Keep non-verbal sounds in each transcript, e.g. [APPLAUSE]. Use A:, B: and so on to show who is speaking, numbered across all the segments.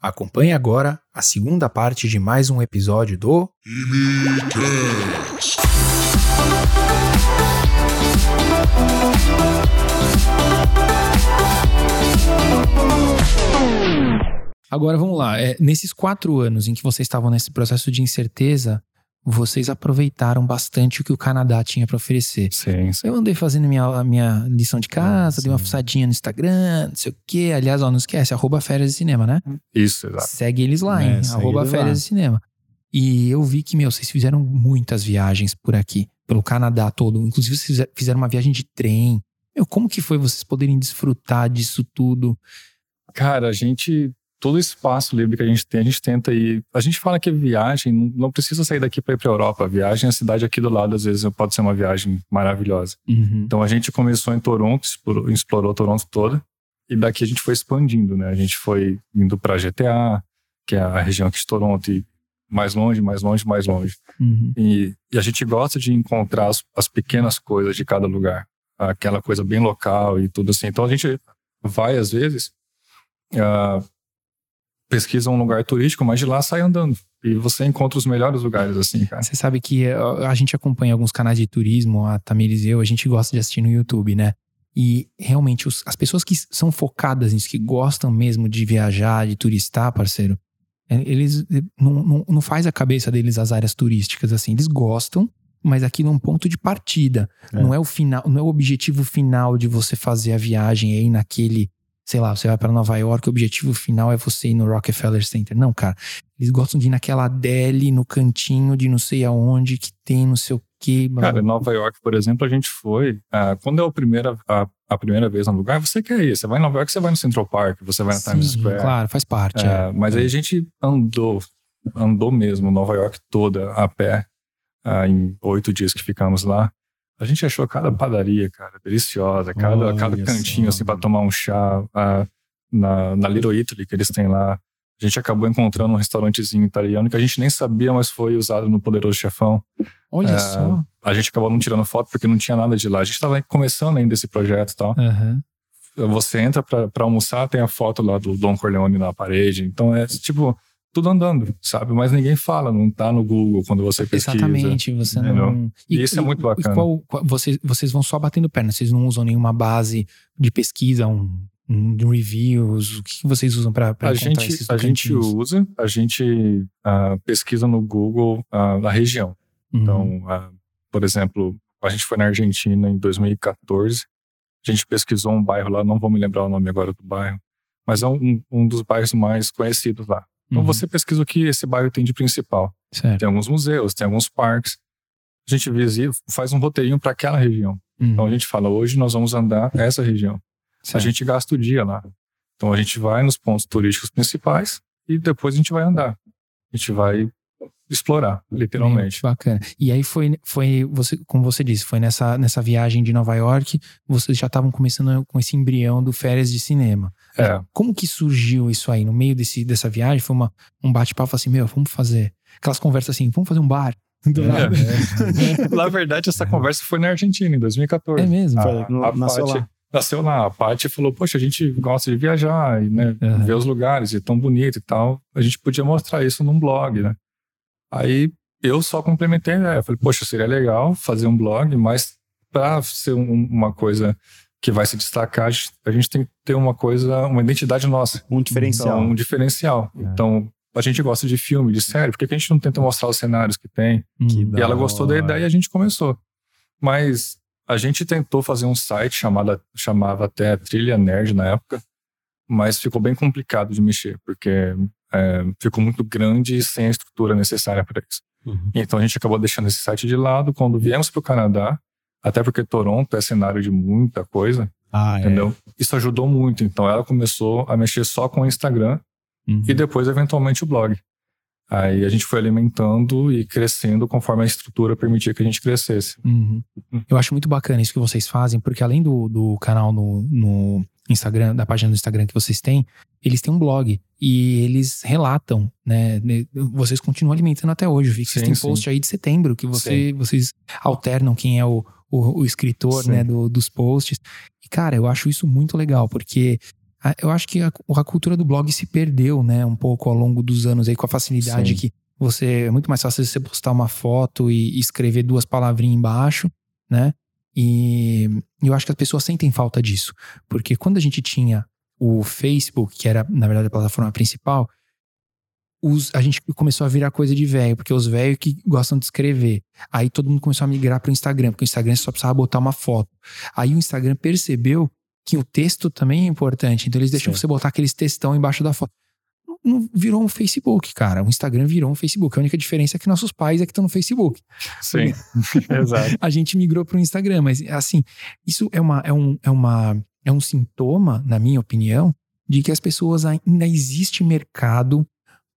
A: Acompanhe agora a segunda parte de mais um episódio do Imicast. Agora vamos lá. É, nesses quatro anos em que vocês estavam nesse processo de incerteza, vocês aproveitaram bastante o que o Canadá tinha para oferecer.
B: Sim, sim.
A: Eu andei fazendo minha, minha lição de casa, dei uma fuçadinha no Instagram, não sei o quê. Aliás, ó, não esquece, arroba férias de cinema, né?
B: Isso, exato.
A: Segue eles lá,
C: É,
A: hein?
C: segue
A: Arroba férias
C: lá.
A: de cinema. E eu vi que, meu, vocês fizeram muitas viagens por aqui, pelo Canadá todo. Inclusive, vocês fizer- fizeram uma viagem de trem. Meu, como que foi vocês poderem desfrutar disso tudo?
B: Cara, a gente. Todo espaço livre que a gente tem, a gente tenta ir. A gente fala que viagem não, precisa sair daqui para ir para Europa. A viagem, a cidade aqui do lado, às vezes pode ser uma viagem maravilhosa.
A: Uhum.
B: Então a gente começou em Toronto, explorou, explorou Toronto toda, e daqui a gente foi expandindo, né? A gente foi indo para GTA, que é a região aqui de Toronto, e mais longe, mais longe, mais longe.
A: Uhum.
B: E, e a gente gosta de encontrar as, as pequenas coisas de cada lugar, aquela coisa bem local e tudo assim. Então a gente vai às vezes, ah, pesquisa um lugar turístico, mas de lá sai andando e você encontra os melhores lugares assim, cara.
A: Você sabe que a gente acompanha alguns canais de turismo, a Tamires e eu, a gente gosta de assistir no YouTube, né? E realmente os- as pessoas que são focadas nisso, que gostam mesmo de viajar, de turistar, parceiro, eh, eles eh, não, não, não faz a cabeça deles as áreas turísticas assim. Eles gostam, mas aquilo é um ponto de partida.
C: É.
A: Não é o final, não é o objetivo final de você fazer a viagem aí naquele, sei lá, você vai para Nova York, o objetivo final é você ir no Rockefeller Center. Não, cara. Eles gostam de ir naquela deli no cantinho de não sei aonde que tem não sei o que.
B: Cara, em Nova York, por exemplo, a gente foi. ah, quando é a primeira, a, a primeira vez no lugar, você quer ir. Você vai em Nova York, você vai no Central Park, você vai na Times
A: Sim,
B: Square.
A: claro, faz parte.
B: É,
A: é.
B: mas aí a gente andou, andou mesmo Nova York toda a pé, ah, em oito dias que ficamos lá. A gente achou cada padaria, cara, deliciosa, cada,
C: Olha
B: cada
C: só.
B: cantinho assim para tomar um chá ah, na, na Little Italy que eles têm lá. A gente acabou encontrando um restaurantezinho italiano que a gente nem sabia, mas foi usado no Poderoso Chefão.
A: Olha
B: é,
A: só.
B: A gente acabou não tirando foto porque não tinha nada de lá. A gente estava começando ainda esse projeto e tal.
A: Aham.
B: Você entra pra almoçar, tem a foto lá do Don Corleone na parede. Então é tipo, tudo andando, sabe? Mas ninguém fala, não tá no Google quando você pesquisa.
A: Exatamente, você não.
B: E isso é muito bacana.
A: qual- qual- vocês, vocês vão só batendo perna, vocês não usam nenhuma base de pesquisa, um, um de reviews. O que, vocês usam para
B: A
A: encontrar
B: gente,
A: esses
B: a gente usa, a gente ah, pesquisa no Google ah, a região.
A: Uhum.
B: Então, ah, por exemplo, a gente foi na Argentina em 2014. A gente pesquisou um bairro lá, não vou me lembrar o nome agora do bairro, mas é um, um dos bairros mais conhecidos lá. Então
A: Uhum.
B: você pesquisa o que esse bairro tem de principal.
A: Certo.
B: Tem alguns museus, tem alguns parques. A gente visita, faz um roteirinho para aquela região.
A: Uhum.
B: Então a gente fala, hoje nós vamos andar essa região. A
A: Certo.
B: gente gasta o dia lá. Então a gente vai nos pontos turísticos principais e depois a gente vai andar. A gente vai explorar, literalmente.
A: Bacana. E aí foi, foi você, como você disse, foi nessa, nessa viagem de Nova York, vocês já estavam começando com esse embrião do férias de cinema.
B: É,
A: Como que surgiu isso aí? No meio desse, dessa viagem, foi uma, um bate-papo assim, meu, vamos fazer. Aquelas conversas assim, vamos fazer um bar. Do nada. [LAUGHS]
B: Na verdade, essa conversa foi na Argentina, em 2014.
A: É mesmo?
C: Foi,
B: a
C: nasceu
B: Paty-
C: lá.
B: Nasceu lá. A Paty falou, poxa, a gente gosta de viajar e né,
A: Uhum.
B: ver os lugares, e é tão bonito e tal. A gente podia mostrar isso num blog, né? Aí eu só complementei a ideia. Falei, poxa, seria legal fazer um blog, mas para ser um- uma coisa que vai se destacar, a gente- tem que ter uma coisa, uma identidade nossa.
C: Um diferencial.
B: Então, um diferencial.
C: É.
B: Então, a gente gosta de filme, de série, por que que a gente não tenta mostrar os cenários que tem?
C: Que
A: Hum.
C: da
B: E ela gostou da ideia e a gente começou. Mas a gente tentou fazer um site chamado, chamava até Trilha Nerd na época, mas ficou bem complicado de mexer, porque é, ficou muito grande e sem a estrutura necessária para isso.
C: Uhum.
B: Então a gente acabou deixando esse site de lado. Quando viemos para o Canadá, até porque Toronto é cenário de muita coisa,
C: Ah, é.
B: entendeu? Isso ajudou muito. Então ela começou a mexer só com o Instagram
A: Uhum.
B: e depois eventualmente o blog. Aí a gente foi alimentando e crescendo conforme a estrutura permitia que a gente crescesse.
A: Uhum. Eu acho muito bacana isso que vocês fazem, porque além do, do canal no, no Instagram, da página do Instagram que vocês têm, eles têm um blog e eles relatam, né? Vocês continuam alimentando até hoje. Vi que vocês têm
B: sim.
A: post aí de setembro, que você, vocês alternam quem é o, o, o escritor
B: Sim.
A: né, do- dos posts. E, cara, eu acho isso muito legal, porque eu acho que a, a, cultura do blog se perdeu, né? Um pouco ao longo dos anos aí, com a facilidade que você. É muito mais fácil você postar uma foto e, escrever duas palavrinhas embaixo, né? E eu acho que as pessoas sentem falta disso. Porque quando a gente tinha o Facebook, que era, na verdade, a plataforma principal, os, a gente começou a virar coisa de velho, porque os velhos que gostam de escrever. Aí todo mundo começou a migrar para o Instagram, porque o Instagram só precisava botar uma foto. Aí o Instagram percebeu que o texto também é importante, então eles deixam Sim. você botar aqueles textão embaixo da foto. Virou um Facebook, cara. O Instagram virou um Facebook. A única diferença é que nossos pais é que estão no Facebook.
B: Sim, [LAUGHS] exato.
A: A gente migrou para o Instagram, mas assim, isso é, uma, é, um, é, uma, é um sintoma, na minha opinião, de que as pessoas ainda existe mercado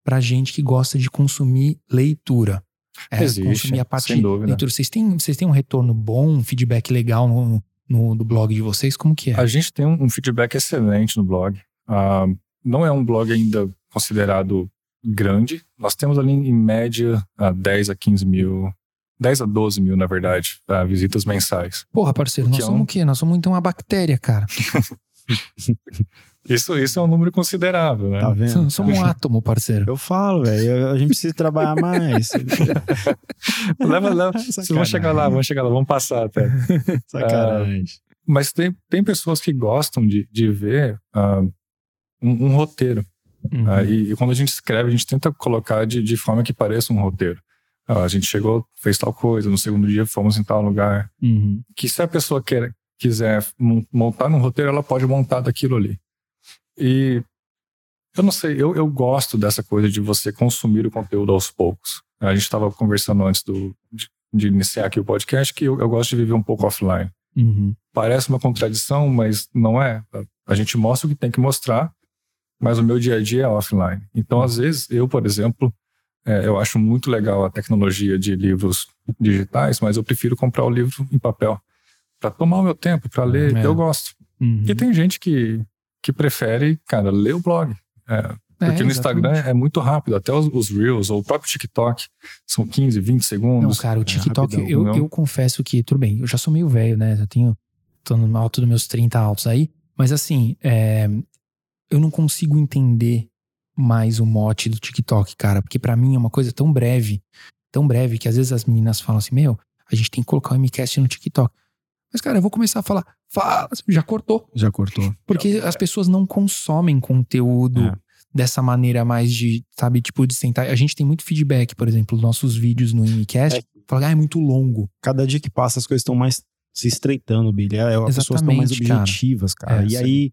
A: para gente que gosta de consumir leitura.
B: É, Existe, consumir a parte sem dúvida. leitura.
A: Vocês têm, vocês têm um retorno bom, um feedback legal no, no, no blog de vocês? Como que é?
B: A gente tem um, um feedback excelente no blog. Uh, não é um blog ainda considerado grande. Nós temos ali em média uh, 10 a 15 mil 10 a 12 mil, na verdade, uh, visitas mensais.
A: Porra, parceiro, nós é somos um... o quê? Nós somos então uma bactéria, cara. [LAUGHS]
B: Isso, isso é um número considerável, né?
A: Tá vendo? Somos um átomo, parceiro.
C: Eu falo, velho. A gente precisa trabalhar mais. [LAUGHS]
B: leva, leva. [LAUGHS] Vamos chegar lá, vamos chegar lá, vamos passar até.
C: Sacanagem. Uh,
B: mas tem, tem pessoas que gostam de, de ver uh, um, um, roteiro. Uhum. Uh, e, e, quando a gente escreve, a gente tenta colocar de, de forma que pareça um roteiro. a gente chegou, fez tal coisa, no segundo dia fomos em tal lugar.
A: Uhum.
B: Que se a pessoa quer, quiser montar um roteiro, ela pode montar daquilo ali. E eu não sei, eu, eu gosto dessa coisa de você consumir o conteúdo aos poucos. A gente estava conversando antes do, de, de, iniciar aqui o podcast que eu, eu, gosto de viver um pouco offline.
A: Uhum.
B: Parece uma contradição, mas não é. A gente mostra o que tem que mostrar, mas o meu dia a dia é offline. Então, às vezes, eu, por exemplo, é, eu acho muito legal a tecnologia de livros digitais, mas eu prefiro comprar o livro em papel para tomar o meu tempo, para ler. É. Eu gosto.
A: Uhum.
B: E tem gente que que prefere, cara, ler o blog. É, porque é, no Instagram é muito rápido, até os, os, Reels ou o próprio TikTok são 15, 20 segundos.
A: Não, cara, o é TikTok, é eu, eu confesso que, tudo bem, eu já sou meio velho, né? Eu tenho, tô no alto dos meus 30 altos aí, mas assim, é, eu não consigo entender mais o mote do TikTok, cara, porque para mim é uma coisa tão breve, tão breve, que às vezes as meninas falam assim, meu, a gente tem que colocar o MCast no TikTok. Mas, cara, eu vou começar a falar. Fala, já cortou.
C: Já cortou.
A: Porque as pessoas não consomem conteúdo é. dessa maneira mais de, sabe, tipo, de sentar. A gente tem muito feedback, por exemplo, dos nossos vídeos no Imicast. É. Fala, ah, é muito longo.
C: Cada dia que passa, as coisas estão mais se estreitando, Billy. É, as pessoas estão mais objetivas, cara. cara. É, e sim. aí é,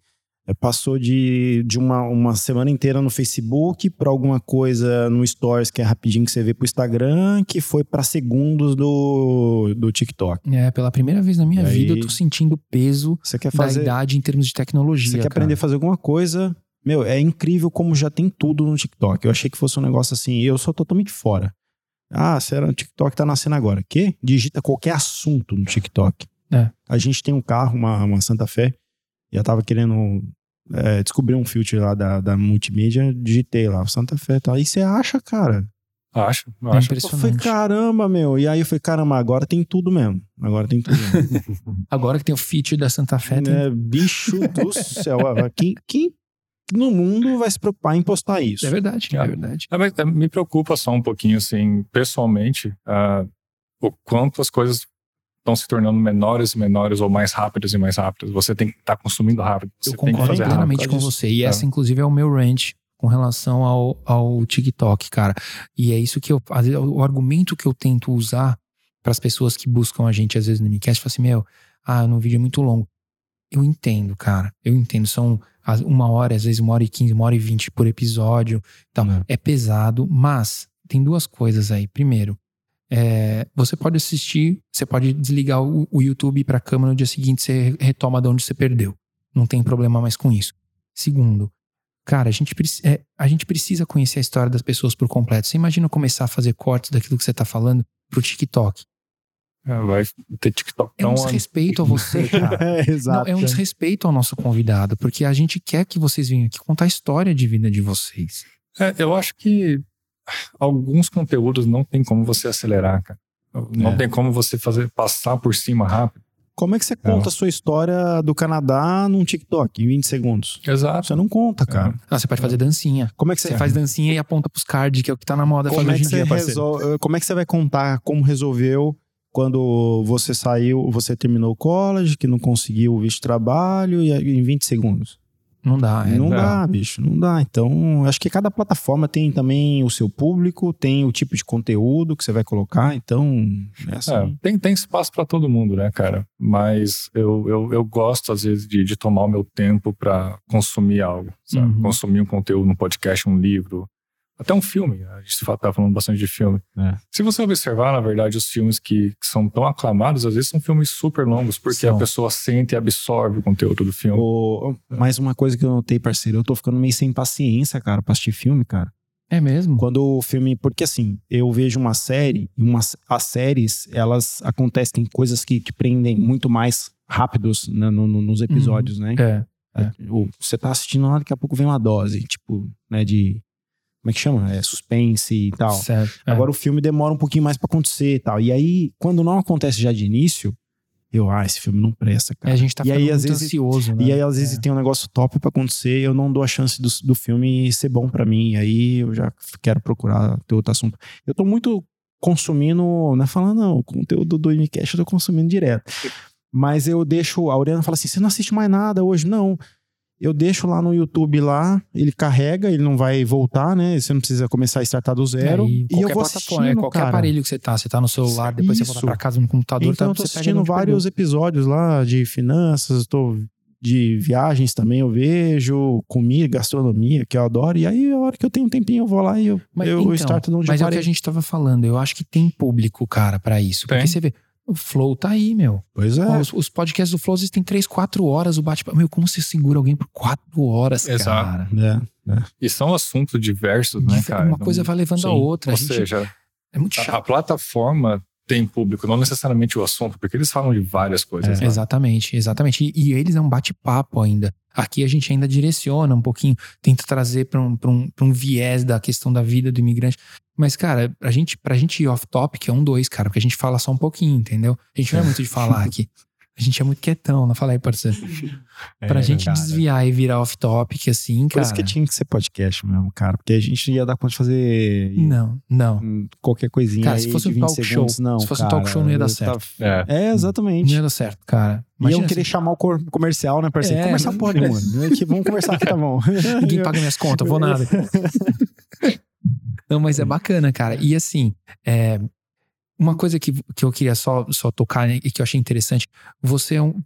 C: passou de, de uma, uma semana inteira no Facebook para alguma coisa no Stories, que é rapidinho que você vê pro Instagram, que foi para segundos do, do TikTok.
A: É, pela primeira vez na minha aí, vida eu tô sentindo o peso fazer, da idade em termos de tecnologia.
C: Você quer
A: cara.
C: aprender a fazer alguma coisa. Meu, é incrível como já tem tudo no TikTok. Eu achei que fosse um negócio assim, eu sou totalmente fora. Ah, será o TikTok tá nascendo agora. Que? Digita qualquer assunto no TikTok.
A: É.
C: A gente tem um carro, uma, uma Santa Fé, e eu tava querendo é, descobri um filtro lá da, da multimídia, digitei lá, Santa Fé e tal. Aí você acha, cara.
B: Acho,
A: é acho. Impressionante.
C: Eu falei, caramba, meu. E aí eu falei, caramba, agora tem tudo mesmo. Agora tem tudo mesmo. [LAUGHS]
A: agora que tem o feature da Santa Fé. Tem...
C: É, bicho do céu. quem, quem no mundo vai se preocupar em postar isso?
A: É verdade, é, verdade.
B: É, mas é, me preocupa só um pouquinho, assim, pessoalmente, uh, o quanto as coisas estão se tornando menores e menores ou mais rápidas e mais rápidas. Você tem que estar tá consumindo rápido. Você
A: Eu concordo plenamente com você. E é. essa, inclusive, é o meu range com relação ao, ao TikTok, cara. E é isso que eu. O argumento que eu tento usar para as pessoas que buscam a gente, às vezes, no Micast, fala assim: meu, ah, no vídeo é muito longo. Eu entendo, cara. Eu entendo. São uma hora, às vezes uma hora e quinze, uma hora e vinte por episódio. Então, é. é pesado, mas tem duas coisas aí. Primeiro, é, você pode assistir, você pode desligar o, o YouTube para a câmera no dia seguinte, você retoma de onde você perdeu. Não tem problema mais com isso. Segundo, cara, a gente, é, a gente precisa conhecer a história das pessoas por completo. Você imagina começar a fazer cortes daquilo que você está falando pro TikTok.
B: É, vai ter TikTok.
A: É um desrespeito a você, [LAUGHS] cara.
C: é, exato.
A: Não, é um desrespeito ao nosso convidado, porque a gente quer que vocês venham aqui contar a história de vida de vocês.
B: É, eu acho que alguns conteúdos não tem como você acelerar, cara. Não é. tem como você fazer passar por cima rápido.
C: Como é que você conta é. a sua história do Canadá num TikTok em 20 segundos?
B: Exato.
C: Você não conta, cara. É.
A: Ah, você pode fazer dancinha. Como é que você, você faz dancinha e aponta pros cards, que é o que tá na moda como é hoje em dia,
C: resol... Como é que você vai contar como resolveu quando você saiu, você terminou o college, que não conseguiu o visto de trabalho e em 20 segundos?
A: Não dá,
C: é. Não dá, bicho, não dá. Então, acho que cada plataforma tem também o seu público, tem o tipo de conteúdo que você vai colocar, então. É assim. é,
B: tem, tem espaço para todo mundo, né, cara? Mas eu, eu, eu gosto, às vezes, de, de tomar o meu tempo para consumir algo, sabe? Uhum. Consumir um conteúdo, um podcast, um livro, até um filme, a gente tá falando bastante de filme. É. Se você observar, na verdade, os filmes que, que, são tão aclamados, às vezes são filmes super longos, porque são. a pessoa sente e absorve o conteúdo do filme.
C: O, mais uma coisa que eu notei, parceiro, eu tô ficando meio sem paciência, cara, pra assistir filme, cara.
A: É mesmo?
C: Quando o filme. Porque assim, eu vejo uma série, e uma, as séries, elas acontecem coisas que te prendem muito mais rápidos né, no, no, nos episódios, uhum. né?
A: É. É.
C: Você tá assistindo lá, daqui a pouco vem uma dose, tipo, né, de como é que chama? É suspense e tal.
A: Certo,
C: é. Agora o filme demora um pouquinho mais para acontecer e tal. E aí, quando não acontece já de início, eu, ah, esse filme não presta, cara.
A: É, a gente tá
C: e
A: aí, às vezes, ansioso, né?
C: E aí, às vezes, é. tem um negócio top para acontecer, eu não dou a chance do, do filme ser bom para mim. E aí eu já quero procurar ter outro assunto. Eu tô muito consumindo, não é falando, não, o conteúdo do MCast eu tô consumindo direto. Mas eu deixo, a Auriana fala assim: você não assiste mais nada hoje? Não eu deixo lá no YouTube lá, ele carrega, ele não vai voltar, né? Você não precisa começar a startar do zero. É, e, e eu vou assistindo, é,
A: qualquer
C: cara.
A: aparelho que você tá, você tá no celular, depois Isso. você volta pra casa no computador,
C: então
A: tá,
C: eu tô assistindo vários episódios lá de finanças, tô de viagens também eu vejo, comida, gastronomia, que eu adoro. E aí, a hora que eu tenho um tempinho, eu vou lá e eu, mas, eu então, starto de onde
A: Mas
C: é
A: o que a gente tava falando, eu acho que tem público, cara, para isso. Tem. Porque você vê, o Flow tá aí, meu.
C: Pois é.
A: Os, os podcasts do Flow existem três, quatro horas o bate-papo. Meu, como você segura alguém por quatro horas, Exato. cara?
C: É, é.
B: E são assuntos diversos, né, cara?
A: Uma coisa vai levando Sim. a outra.
B: Ou
A: a gente...
B: seja,
A: é muito chato.
B: A, a, plataforma tem público, não necessariamente o assunto, porque eles falam de várias coisas.
A: É, exatamente, exatamente. E, e eles é um bate-papo ainda. Aqui a gente ainda direciona um pouquinho, tenta trazer para um, um, um viés da questão da vida do imigrante. Mas, cara, pra gente, pra gente ir off-topic é um dois, cara, porque a gente fala só um pouquinho, entendeu? A gente não é muito de falar [LAUGHS] aqui. A gente é muito quietão, não fala aí, parceiro. [LAUGHS] É, pra gente cara. desviar e virar off-topic, assim, cara. Por
C: isso que tinha que ser podcast mesmo, cara. Porque a gente ia dar conta de fazer.
A: Não, não.
C: Qualquer coisinha.
A: Cara, se fosse um talk segundos, show. Não, se fosse cara, um talk show, não ia dar certo.
C: É. é, exatamente.
A: Não ia dar certo, cara.
C: Imagina Iam querer assim. chamar o comercial, né, parceiro? É, comercial pode, [LAUGHS] mano. Vamos conversar aqui, tá bom. [LAUGHS]
A: Ninguém paga minhas contas, vou nada. Não, mas é bacana, cara. E assim, é, uma coisa que, que eu queria só, só tocar e que eu achei interessante: você é um,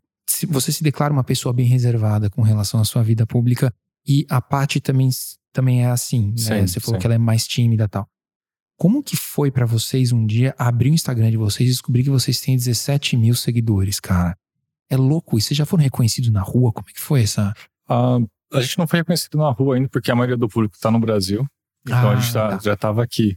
A: você se declara uma pessoa bem reservada com relação à sua vida pública e a Paty também, também é assim, né? Sim, você falou sim. que ela é mais tímida e tal. Como que foi para vocês um dia abrir o Instagram de vocês e descobrir que vocês têm 17 mil seguidores, cara? É louco isso. Vocês já foram reconhecidos na rua? Como é que foi essa?
B: Uh, a gente não foi reconhecido na rua ainda porque a maioria do público está no Brasil. Então ah, a gente tá, tá. já estava aqui.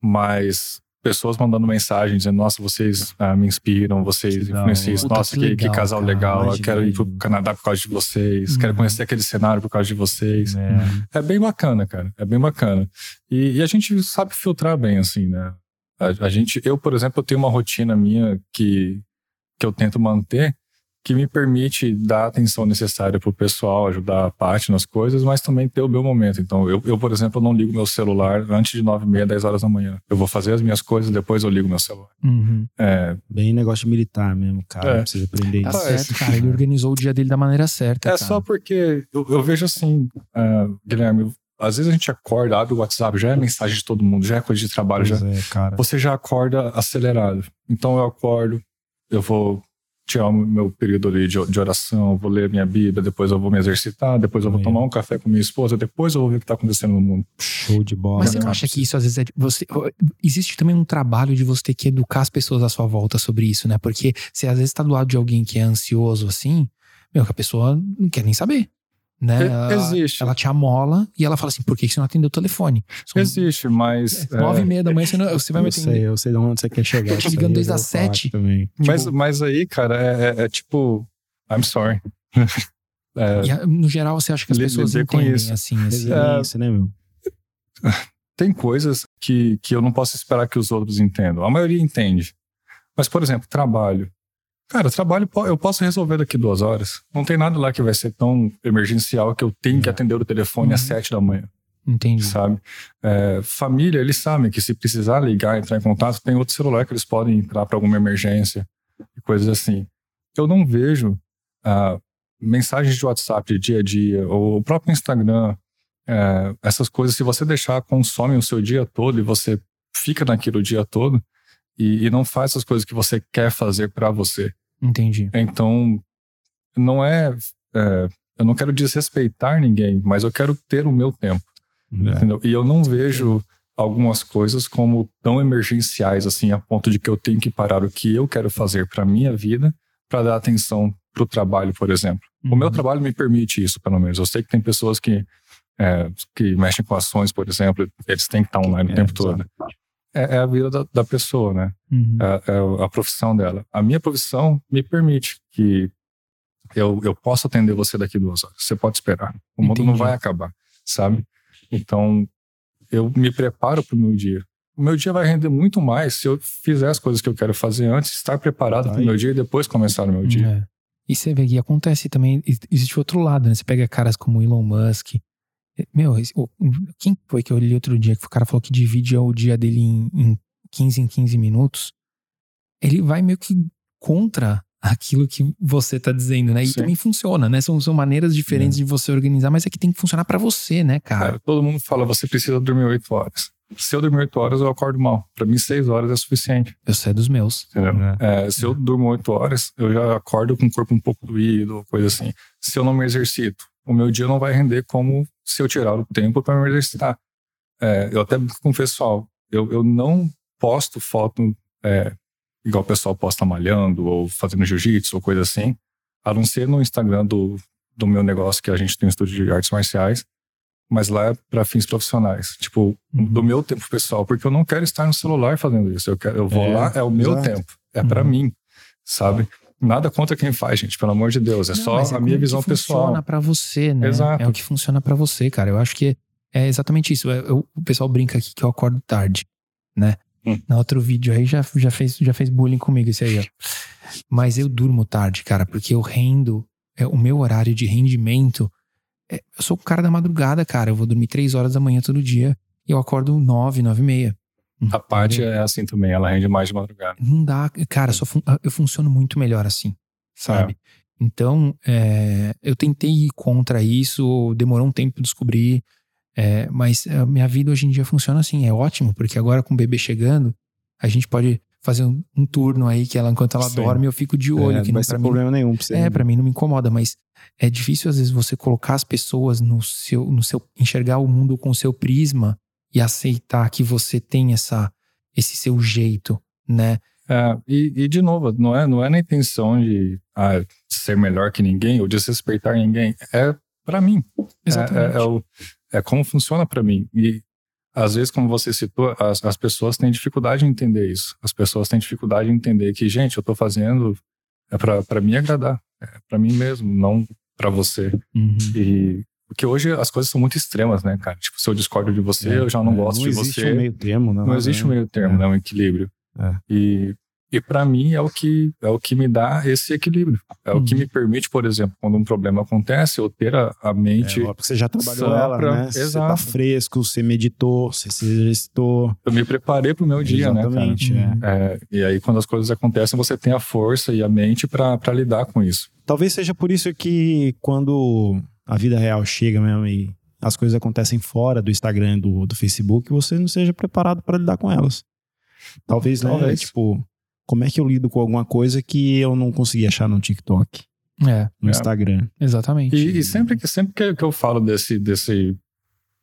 B: Mas pessoas mandando mensagem dizendo: Nossa, vocês ah, me inspiram, vocês influenciam. Nossa, que, legal, que, casal cara, legal. Eu quero ir pro Canadá por causa de vocês. Uhum. Quero conhecer aquele cenário por causa de vocês. É, é bem bacana, cara. É bem bacana. E, e, a gente sabe filtrar bem, assim, né? A, a gente, eu, por exemplo, eu tenho uma rotina minha que, que eu tento manter que me permite dar a atenção necessária pro pessoal, ajudar a parte nas coisas, mas também ter o meu momento. Então, eu, eu por exemplo, não ligo meu celular antes de 9 e meia, 10 horas da manhã. Eu vou fazer as minhas coisas, depois eu ligo meu celular.
A: Uhum.
B: É...
C: Bem negócio militar mesmo, cara. É. Precisa aprender
A: tá isso. certo, cara. Ele organizou o dia dele da maneira certa.
B: É
A: cara.
B: só porque eu, eu vejo assim, uh, Guilherme, às vezes a gente acorda, abre o WhatsApp, já é mensagem de todo mundo, já é coisa de trabalho, já.
C: É,
B: você já acorda acelerado. Então eu acordo, eu vou tirar o meu período ali de, de oração, vou ler minha Bíblia, depois eu vou me exercitar, depois eu vou tomar um café com minha esposa, depois eu vou ver o que está acontecendo no mundo.
C: Show de bola.
A: Mas você não acha que isso às vezes é. Você, existe também um trabalho de você ter que educar as pessoas à sua volta sobre isso, né? Porque você às vezes está do lado de alguém que é ansioso assim, meu, que a pessoa não quer nem saber né?
B: Ela, Existe.
A: Ela te amola e ela fala assim: por que você não atendeu o telefone?
B: São Existe, mas.
A: É, nove é... e meia da manhã você, não, você vai
C: eu me atender. Sei, eu sei de onde você quer chegar.
A: Tô [LAUGHS] te ligando desde as sete.
B: Tipo, mas, mas aí, cara, é, é, é tipo. I'm sorry. [LAUGHS]
A: é, no geral, você acha que as pessoas entendem com isso. assim? assim
C: é, isso, né, meu?
B: Tem coisas que, que eu não posso esperar que os outros entendam. A maioria entende. Mas, por exemplo, trabalho. Cara, trabalho eu posso resolver daqui duas horas. Não tem nada lá que vai ser tão emergencial que eu tenho que é. atender o telefone uhum. às sete da manhã.
A: Entendi.
B: Sabe? É, família, eles sabem que se precisar ligar, entrar em contato, tem outro celular que eles podem entrar para alguma emergência e coisas assim. Eu não vejo ah, mensagens de WhatsApp de dia a dia, ou o próprio Instagram, é, essas coisas, se você deixar, consome o seu dia todo e você fica naquilo o dia todo e, e não faz as coisas que você quer fazer para você.
A: Entendi.
B: Então, não é, é, Eu não quero desrespeitar ninguém, mas eu quero ter o meu tempo. É. E eu não vejo algumas coisas como tão emergenciais assim a ponto de que eu tenho que parar o que eu quero fazer para minha vida para dar atenção para o trabalho, por exemplo. Uhum. O meu uhum. trabalho me permite isso, pelo menos. Eu sei que tem pessoas que é, que mexem com ações, por exemplo, eles têm que estar online o é, tempo todo. É, é, a vida da, da pessoa, né? Uhum. É, é, a profissão dela. A minha profissão me permite que eu, eu possa atender você daqui duas horas. Você pode esperar. O mundo Entendi. não vai acabar, sabe? Então, eu me preparo para o meu dia. O meu dia vai render muito mais se eu fizer as coisas que eu quero fazer antes, estar preparado para o meu dia e depois começar o meu dia. É.
A: E você vê que acontece também, existe outro lado, né? Você pega caras como Elon Musk. Meu, quem foi que eu li outro dia que o cara falou que divide o dia dele em, em 15 em 15 minutos? Ele vai meio que contra aquilo que você tá dizendo, né? E Sim. também funciona, né? São, são maneiras diferentes é. de você organizar, mas é que tem que funcionar para você, né, cara? É,
B: todo mundo fala, você precisa dormir oito horas. Se eu dormir oito horas, eu acordo mal. Para mim, seis horas é suficiente.
A: Eu sei dos meus.
B: É. É, se eu durmo oito horas, eu já acordo com o corpo um pouco doído, coisa assim. Se eu não me exercito, o meu dia não vai render como se eu tirar o tempo para me exercitar. É, eu até com o pessoal, eu, eu não posto foto é, igual o pessoal posta malhando ou fazendo jiu-jitsu ou coisa assim, a não ser no Instagram do, do meu negócio, que a gente tem um estúdio de artes marciais, mas lá é para fins profissionais, tipo, uhum. do meu tempo pessoal, porque eu não quero estar no celular fazendo isso. Eu, quero, eu vou é, lá, é o meu exato. tempo, é uhum. para mim, sabe? Nada contra quem faz, gente, pelo amor de Deus, é não, só é a minha visão pessoal.
A: funciona para você, né? Exato. É o que funciona para você, cara. Eu acho que é exatamente isso. Eu, eu, o pessoal brinca aqui que eu acordo tarde, né? Hum. No outro vídeo aí já, já, fez, já fez bullying comigo esse aí, ó. Mas eu durmo tarde, cara, porque eu rendo, é, o meu horário de rendimento. É, eu sou o cara da madrugada, cara. Eu vou dormir três horas da manhã todo dia e eu acordo nove, nove e meia.
B: A parte é assim também, ela rende mais de madrugada.
A: Não dá, cara, só fun eu funciono muito melhor assim, sabe? É. Então, é, eu tentei ir contra isso, demorou um tempo descobrir. É, mas a minha vida hoje em dia funciona assim, é ótimo, porque agora com o bebê chegando, a gente pode fazer um, um turno aí que ela, enquanto ela Sim. dorme, eu fico de olho. É, que
C: não vai ser problema nenhum pra você.
A: É, pra mim não me incomoda, mas é difícil às vezes você colocar as pessoas no seu, no seu, enxergar o mundo com o seu prisma e aceitar que você tem essa, esse seu jeito, né?
B: É, e, e, de novo, não é, não é na intenção de ah, ser melhor que ninguém ou desrespeitar ninguém. É para mim.
A: Exatamente.
B: É, é, é, o, é como funciona para mim. E às vezes, como você citou, as, as pessoas têm dificuldade em entender isso. As pessoas têm dificuldade em entender que, gente, eu tô fazendo é para me agradar, é para mim mesmo, não para você. Uhum. E porque hoje as coisas são muito extremas, né, cara? Tipo, se eu discordo de você, é, eu já não é, gosto
C: não
B: de você.
C: Não existe um meio termo,
B: não. Não existe um meio termo, é. né? Um equilíbrio. É. E e para mim é o que é o que me dá esse equilíbrio. É uhum. o que uhum. me permite, por exemplo, quando um problema acontece, eu ter a, a mente. É,
C: você já trabalhou ela, pra... né? Exato. Você tá fresco, você meditou, você se exercitou.
B: Eu me preparei pro meu dia,
C: Exatamente,
B: né? Exatamente. É. é. e aí, quando as coisas acontecem, você tem a força e a mente para lidar com isso.
C: Talvez seja por isso que quando a vida real chega mesmo e as coisas acontecem fora do Instagram, do, do Facebook, você não seja preparado para lidar com elas. Talvez, né? Talvez. Tipo, como é que eu lido com alguma coisa que eu não consegui achar no TikTok?
A: É.
C: No é. Instagram.
A: Exatamente.
B: E, e, sempre, que, sempre que, eu falo desse, desse,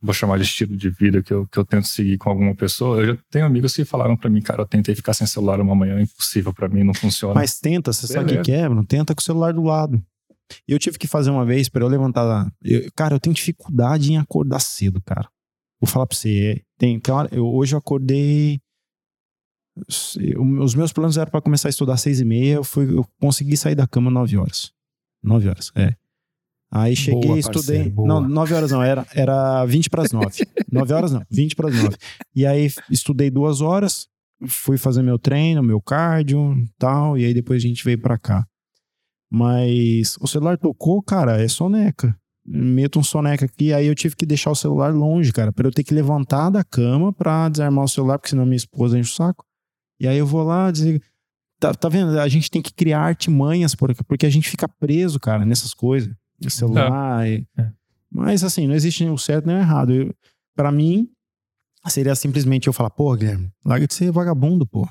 B: vou chamar de estilo de vida que eu, que eu tento seguir com alguma pessoa, eu já tenho amigos que falaram para mim, cara, eu tentei ficar sem celular uma manhã, é impossível para mim, não funciona.
C: Mas tenta, você Beleza. sabe o que é, mano? Tenta com o celular do lado. Eu tive que fazer uma vez para eu levantar. Eu, cara, eu tenho dificuldade em acordar cedo, cara. Vou falar pra você. É, tem, eu, hoje eu acordei os meus planos eram para começar a estudar às seis e meia, eu, fui, eu consegui sair da cama nove horas. Nove horas, é. Aí cheguei, boa, estudei. Boa. Não, nove horas não, era, era 20 para as nove. [LAUGHS] nove horas não, 20 para as nove. E aí estudei duas horas, fui fazer meu treino, meu cardio tal, e aí depois a gente veio para cá. Mas o celular tocou, cara, é soneca. Meto um soneca aqui, aí eu tive que deixar o celular longe, cara, para eu ter que levantar da cama pra desarmar o celular, porque senão minha esposa enche o saco. E aí eu vou lá, desligo. Tá, tá vendo? A gente tem que criar artimanhas, porque a gente fica preso, cara, nessas coisas. O celular. É. E... Mas assim, não existe nem o certo nem o errado. para mim, seria simplesmente eu falar, pô, Guilherme, larga de ser vagabundo, pô.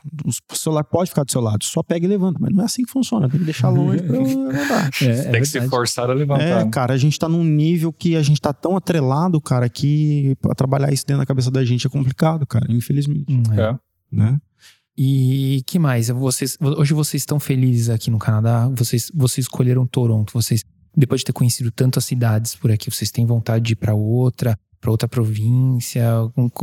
C: O celular pode ficar do seu lado, só pega e levanta. Mas não é assim que funciona, tem que deixar [LAUGHS] longe pra levantar.
B: É, é tem que se forçar a levantar. É,
C: cara, a gente tá num nível que a gente tá tão atrelado, cara, que pra trabalhar isso dentro da cabeça da gente é complicado, cara, infelizmente.
B: Hum, é.
C: Né?
A: E que mais? Vocês, hoje vocês estão felizes aqui no Canadá? Vocês, vocês escolheram Toronto? Vocês, depois de ter conhecido tantas cidades por aqui, vocês têm vontade de ir para outra? Para outra província?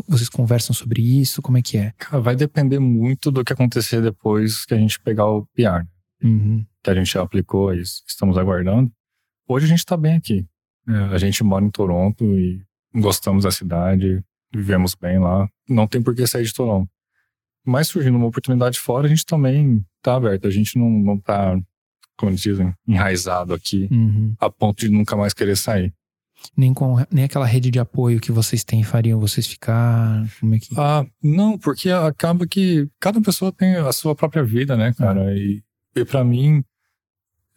A: Vocês conversam sobre isso? Como é que é?
B: Cara, vai depender muito do que acontecer depois que a gente pegar o PR.
A: Uhum.
B: Que a gente já aplicou estamos aguardando. Hoje a gente está bem aqui. É, a gente mora em Toronto e gostamos da cidade, vivemos bem lá. Não tem por que sair de Toronto. Mas surgindo uma oportunidade fora, a gente também está aberto. A gente não, não tá, como dizem, enraizado aqui
A: uhum.
B: a ponto de nunca mais querer sair.
A: Nem, com, nem aquela rede de apoio que vocês têm fariam vocês ficar? Como é que...
B: Ah, não, porque acaba que cada pessoa tem a sua própria vida, né, cara? Uhum. E, e para mim,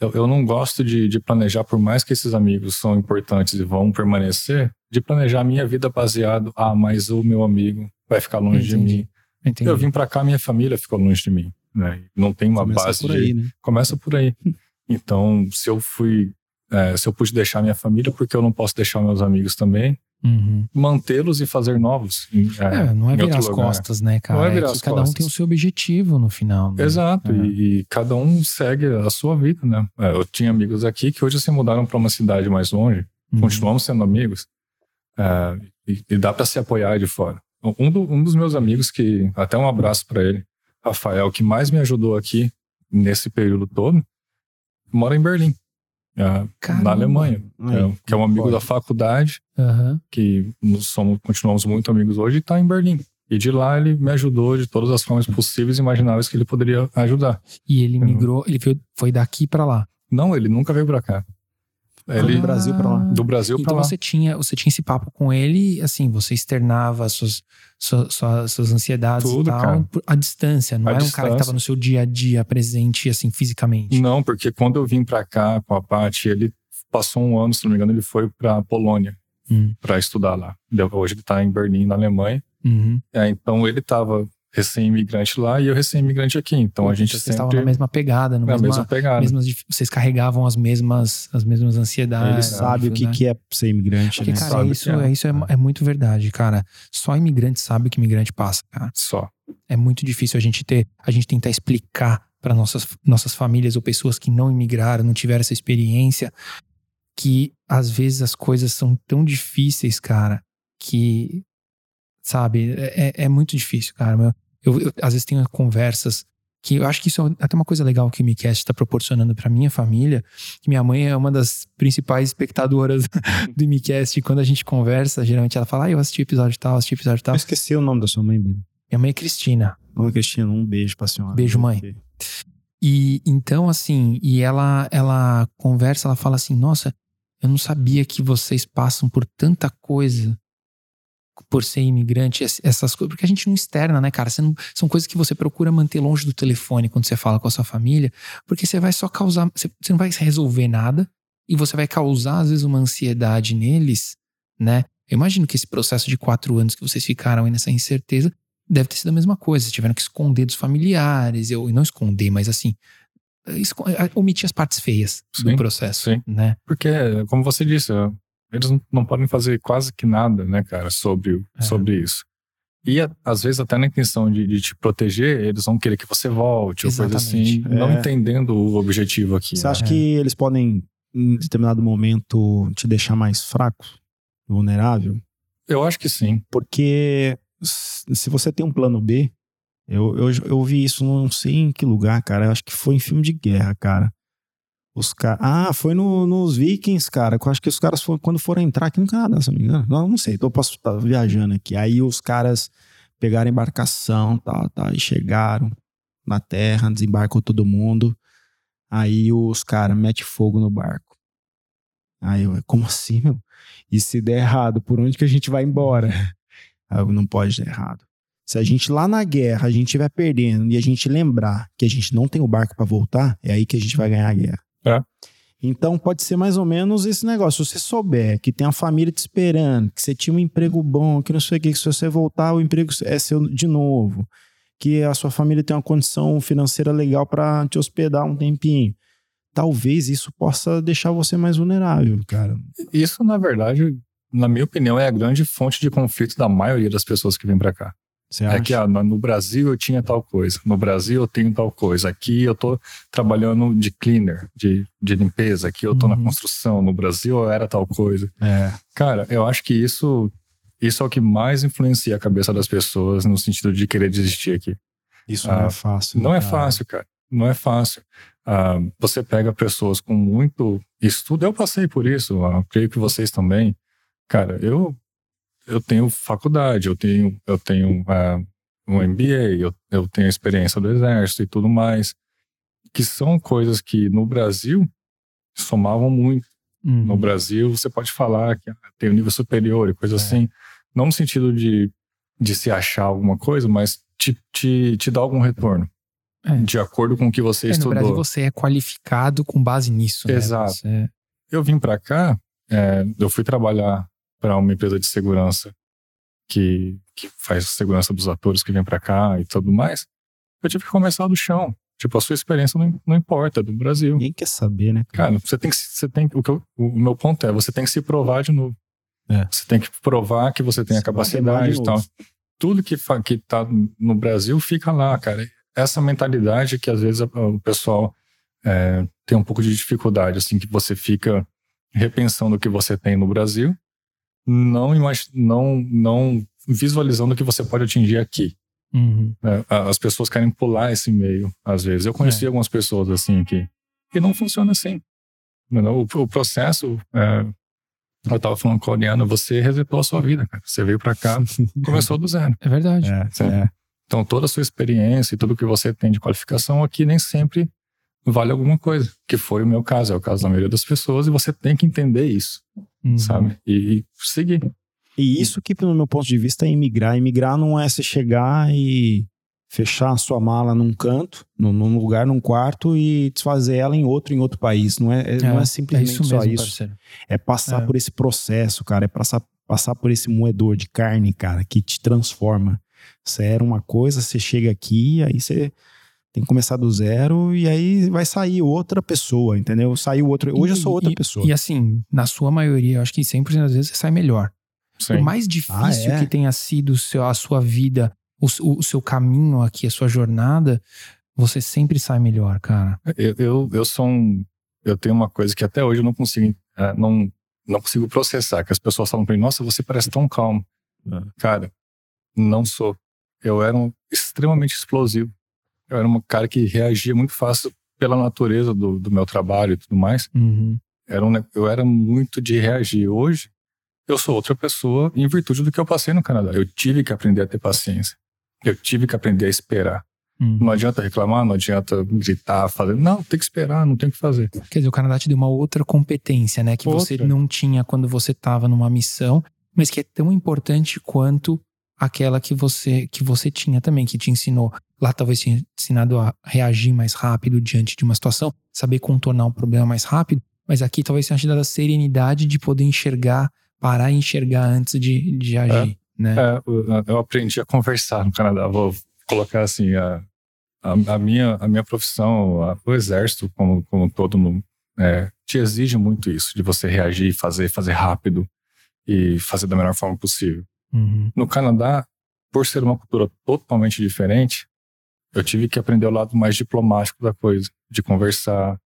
B: eu, eu não gosto de, de, planejar, por mais que esses amigos são importantes e vão permanecer, de planejar a minha vida baseado, ah, mas o meu amigo vai ficar longe Entendi. de mim. Entendi. Eu vim para cá, minha família ficou longe de mim. Né? Não tem uma Começa base por aí, de... Né? Começa por aí. [LAUGHS] Então, se eu fui é, se eu pude deixar minha família, porque eu não posso deixar meus amigos também.
A: Uhum.
B: Mantê-los e fazer novos.
A: É, é não é virar as costas, né, cara? Não é virar é as cada costas. um tem o seu objetivo no final.
B: Né? Exato, é. e, e, cada um segue a sua vida, né? É, eu tinha amigos aqui que hoje se mudaram para uma cidade mais longe, uhum. continuamos sendo amigos, é, e, e, dá para se apoiar de fora. Um, do, um dos meus amigos, que até um abraço para ele, Rafael, que mais me ajudou aqui nesse período todo, mora em Berlim é, na Alemanha, é, que é um amigo pode. da faculdade,
A: uhum.
B: que somos, continuamos muito amigos hoje, e está em Berlim. E de lá ele me ajudou de todas as formas possíveis e imagináveis que ele poderia ajudar.
A: E ele migrou, ele foi daqui para lá?
B: Não, ele nunca veio para cá. Ele,
C: do Brasil para lá.
B: Do Brasil
A: então
B: lá.
A: você tinha, você tinha esse papo com ele, assim, você externava suas, suas, suas, suas ansiedades Tudo, e tal, cara. à distância, não a era distância. um cara que estava no seu dia a dia presente, assim, fisicamente.
B: Não, porque quando eu vim para cá com a Paty, ele passou um ano, se não me engano, ele foi para Polônia
A: hum.
B: para estudar lá. Hoje ele está em Berlim, na Alemanha.
A: Uhum.
B: É, então ele estava recém-imigrante lá e eu recém-imigrante aqui. Então a gente
A: vocês
B: sempre...
A: estavam na mesma pegada, na mesma,
B: mesma pegada.
A: Mesmas, vocês carregavam as mesmas, as mesmas ansiedades.
C: Ele sabe o que, né? que é ser imigrante.
A: Porque,
C: né?
A: cara, sabe isso, é. isso é, é, muito verdade, cara. Só imigrante sabe o que imigrante passa, cara.
B: Só.
A: É muito difícil a gente ter, a gente tentar explicar para nossas, nossas famílias ou pessoas que não imigraram, não tiveram essa experiência, que às vezes as coisas são tão difíceis, cara, que sabe? É, é, é muito difícil, cara. Eu, eu, às vezes tenho conversas que eu acho que isso é até uma coisa legal que o MiCast está proporcionando para minha família, que minha mãe é uma das principais espectadoras [LAUGHS] do MiCast, e quando a gente conversa, geralmente ela fala, ah, eu assisti episódio tal, assisti episódio tal. Eu
C: esqueci o nome da sua mãe, Billy.
A: Minha mãe é Cristina.
C: Oi, Cristina, um beijo pra senhora.
A: Beijo, mãe. E então, assim, e ela, ela conversa, ela fala assim, nossa, eu não sabia que vocês passam por tanta coisa por ser imigrante, essas coisas, porque a gente não externa, né, cara? Não, são coisas que você procura manter longe do telefone quando você fala com a sua família, porque você vai só causar, você, você não vai resolver nada e você vai causar, às vezes, uma ansiedade neles, né? Eu imagino que esse processo de quatro anos que vocês ficaram aí nessa incerteza deve ter sido a mesma coisa. Vocês tiveram que esconder dos familiares, eu não esconder, mas assim, omitir as partes feias sim, do processo, sim. né?
B: Porque, como você disse, eles não podem fazer quase que nada, né, cara, sobre, é. sobre isso. E às vezes até na intenção de, de, te proteger, eles vão querer que você volte, Exatamente. ou coisa assim, é. não entendendo o objetivo aqui.
C: Você né? acha que eles podem, em determinado momento, te deixar mais fraco, vulnerável?
B: Eu acho que sim.
C: Porque se você tem um plano B, eu, eu, eu vi isso não sei em que lugar, cara. Eu acho que foi em filme de guerra, cara. Os caras. Ah, foi no, nos Vikings, cara. Eu acho que os caras foram, quando foram entrar aqui no Canadá, se não me engano. Não, não sei, eu posso estar viajando aqui. Aí os caras pegaram embarcação, tal, tal, e chegaram na terra, desembarcou todo mundo. Aí os caras metem fogo no barco. Aí eu, como assim, meu? E se der errado, por onde que a gente vai embora? [LAUGHS] Eu, não pode dar errado. Se a gente lá na guerra, a gente estiver perdendo e a gente lembrar que a gente não tem o barco para voltar, é aí que a gente vai ganhar a guerra.
B: É.
C: Então pode ser mais ou menos esse negócio. Se você souber que tem a família te esperando, que você tinha um emprego bom, que não sei o que, que se você voltar, o emprego é seu de novo, que a sua família tem uma condição financeira legal para te hospedar um tempinho. Talvez isso possa deixar você mais vulnerável, cara.
B: Isso, na verdade, na minha opinião, é a grande fonte de conflito da maioria das pessoas que vêm para cá. Você é que ah, no Brasil eu tinha tal coisa, no Brasil eu tenho tal coisa, aqui eu tô trabalhando de cleaner, de, de limpeza, aqui eu tô uhum. na construção, no Brasil eu era tal coisa.
C: É.
B: Cara, eu acho que isso, isso é o que mais influencia a cabeça das pessoas no sentido de querer desistir aqui.
C: Isso ah, não é fácil.
B: Não é fácil, cara. Não é fácil. Ah, você pega pessoas com muito estudo, eu passei por isso, ah, creio que vocês também. Cara, eu eu tenho faculdade, eu tenho, eu tenho uh, um MBA, eu, eu tenho experiência do exército e tudo mais, que são coisas que no Brasil somavam muito. Uhum. No Brasil, você pode falar que ah, tem um nível superior e coisa é. assim, não no sentido de, de se achar alguma coisa, mas te, te, te dá algum retorno. É. De acordo com o que você é, estudou. No
A: Brasil, você é qualificado com base nisso.
B: Né? Exato. Você... Eu vim para cá, é, eu fui trabalhar para uma empresa de segurança que, que faz segurança dos atores que vêm para cá e tudo mais, eu tive que começar do chão. Tipo, a sua experiência não, não importa, do Brasil.
C: Ninguém quer saber, né?
B: Cara, você tem que. Você tem, o, que eu, o meu ponto é, você tem que se provar de novo. É. Você tem que provar que você tem a capacidade e tal. Tudo que, que tá no Brasil fica lá, cara. Essa mentalidade que às vezes o pessoal é, tem um pouco de dificuldade, assim, que você fica repensando o que você tem no Brasil não, não, não visualizando o que você pode atingir aqui.
A: Uhum.
B: É, as pessoas querem pular esse meio, às vezes. Eu conheci é. algumas pessoas assim que. E não funciona assim. O, o processo. É, eu estava falando com a Oriana, você resetou a sua vida, cara. Você veio para cá, [LAUGHS] começou do zero.
A: É verdade.
C: É, é,
B: então, toda a sua experiência e tudo que você tem de qualificação aqui nem sempre vale alguma coisa, que foi o meu caso, é o caso da maioria das pessoas, e você tem que entender isso, uhum. sabe? E, e, seguir.
C: E isso que, pelo meu ponto de vista, é imigrar. Imigrar não é você chegar e fechar a sua mala num canto, num, num lugar, num quarto e desfazer ela em outro, em outro país. Não é, é não é, é simplesmente é isso só mesmo, isso. Parceiro. É passar é. por esse processo, cara. É passar, passar por esse moedor de carne, cara, que te transforma. Você era uma coisa, você chega aqui, aí você tem que começar do zero e aí vai sair outra pessoa, entendeu? Saiu outro. Hoje e, eu sou outra
A: e,
C: pessoa.
A: E assim, na sua maioria, eu acho que 100% das vezes você sai melhor. Sim. Por mais difícil ah, é? que tenha sido seu, a sua vida, o, o, seu caminho aqui, a sua jornada, você sempre sai melhor, cara.
B: Eu, eu, eu sou um. Eu tenho uma coisa que até hoje eu não consigo. É, não, não consigo processar. Que as pessoas falam pra mim, nossa, você parece tão calmo. É. Cara, não sou. Eu era um, extremamente explosivo eu era um cara que reagia muito fácil pela natureza do, do meu trabalho e tudo mais.
A: Uhum.
B: Era um, eu era muito de reagir. Hoje, eu sou outra pessoa em virtude do que eu passei no Canadá. Eu tive que aprender a ter paciência. Eu tive que aprender a esperar. Uhum. Não adianta reclamar, não adianta gritar, fazer. Não, tem que esperar, não tem o que fazer.
A: Quer dizer, o Canadá te deu uma outra competência, né? Que outra. você não tinha quando você estava numa missão, mas que é tão importante quanto aquela que você que você tinha também, que te ensinou. Lá talvez tinha ensinado a reagir mais rápido diante de uma situação, saber contornar um problema mais rápido, mas aqui talvez tenha te dado a serenidade de poder enxergar, parar e enxergar antes de, de agir,
B: é,
A: né?
B: É, eu aprendi a conversar no Canadá, vou colocar assim, a, a, a minha, a minha profissão, a, o exército como, como todo mundo, é, te exige muito isso, de você reagir, fazer, fazer rápido e fazer da melhor forma possível.
A: Uhum.
B: No Canadá, por ser uma cultura totalmente diferente, eu tive que aprender o lado mais diplomático da coisa, de conversar,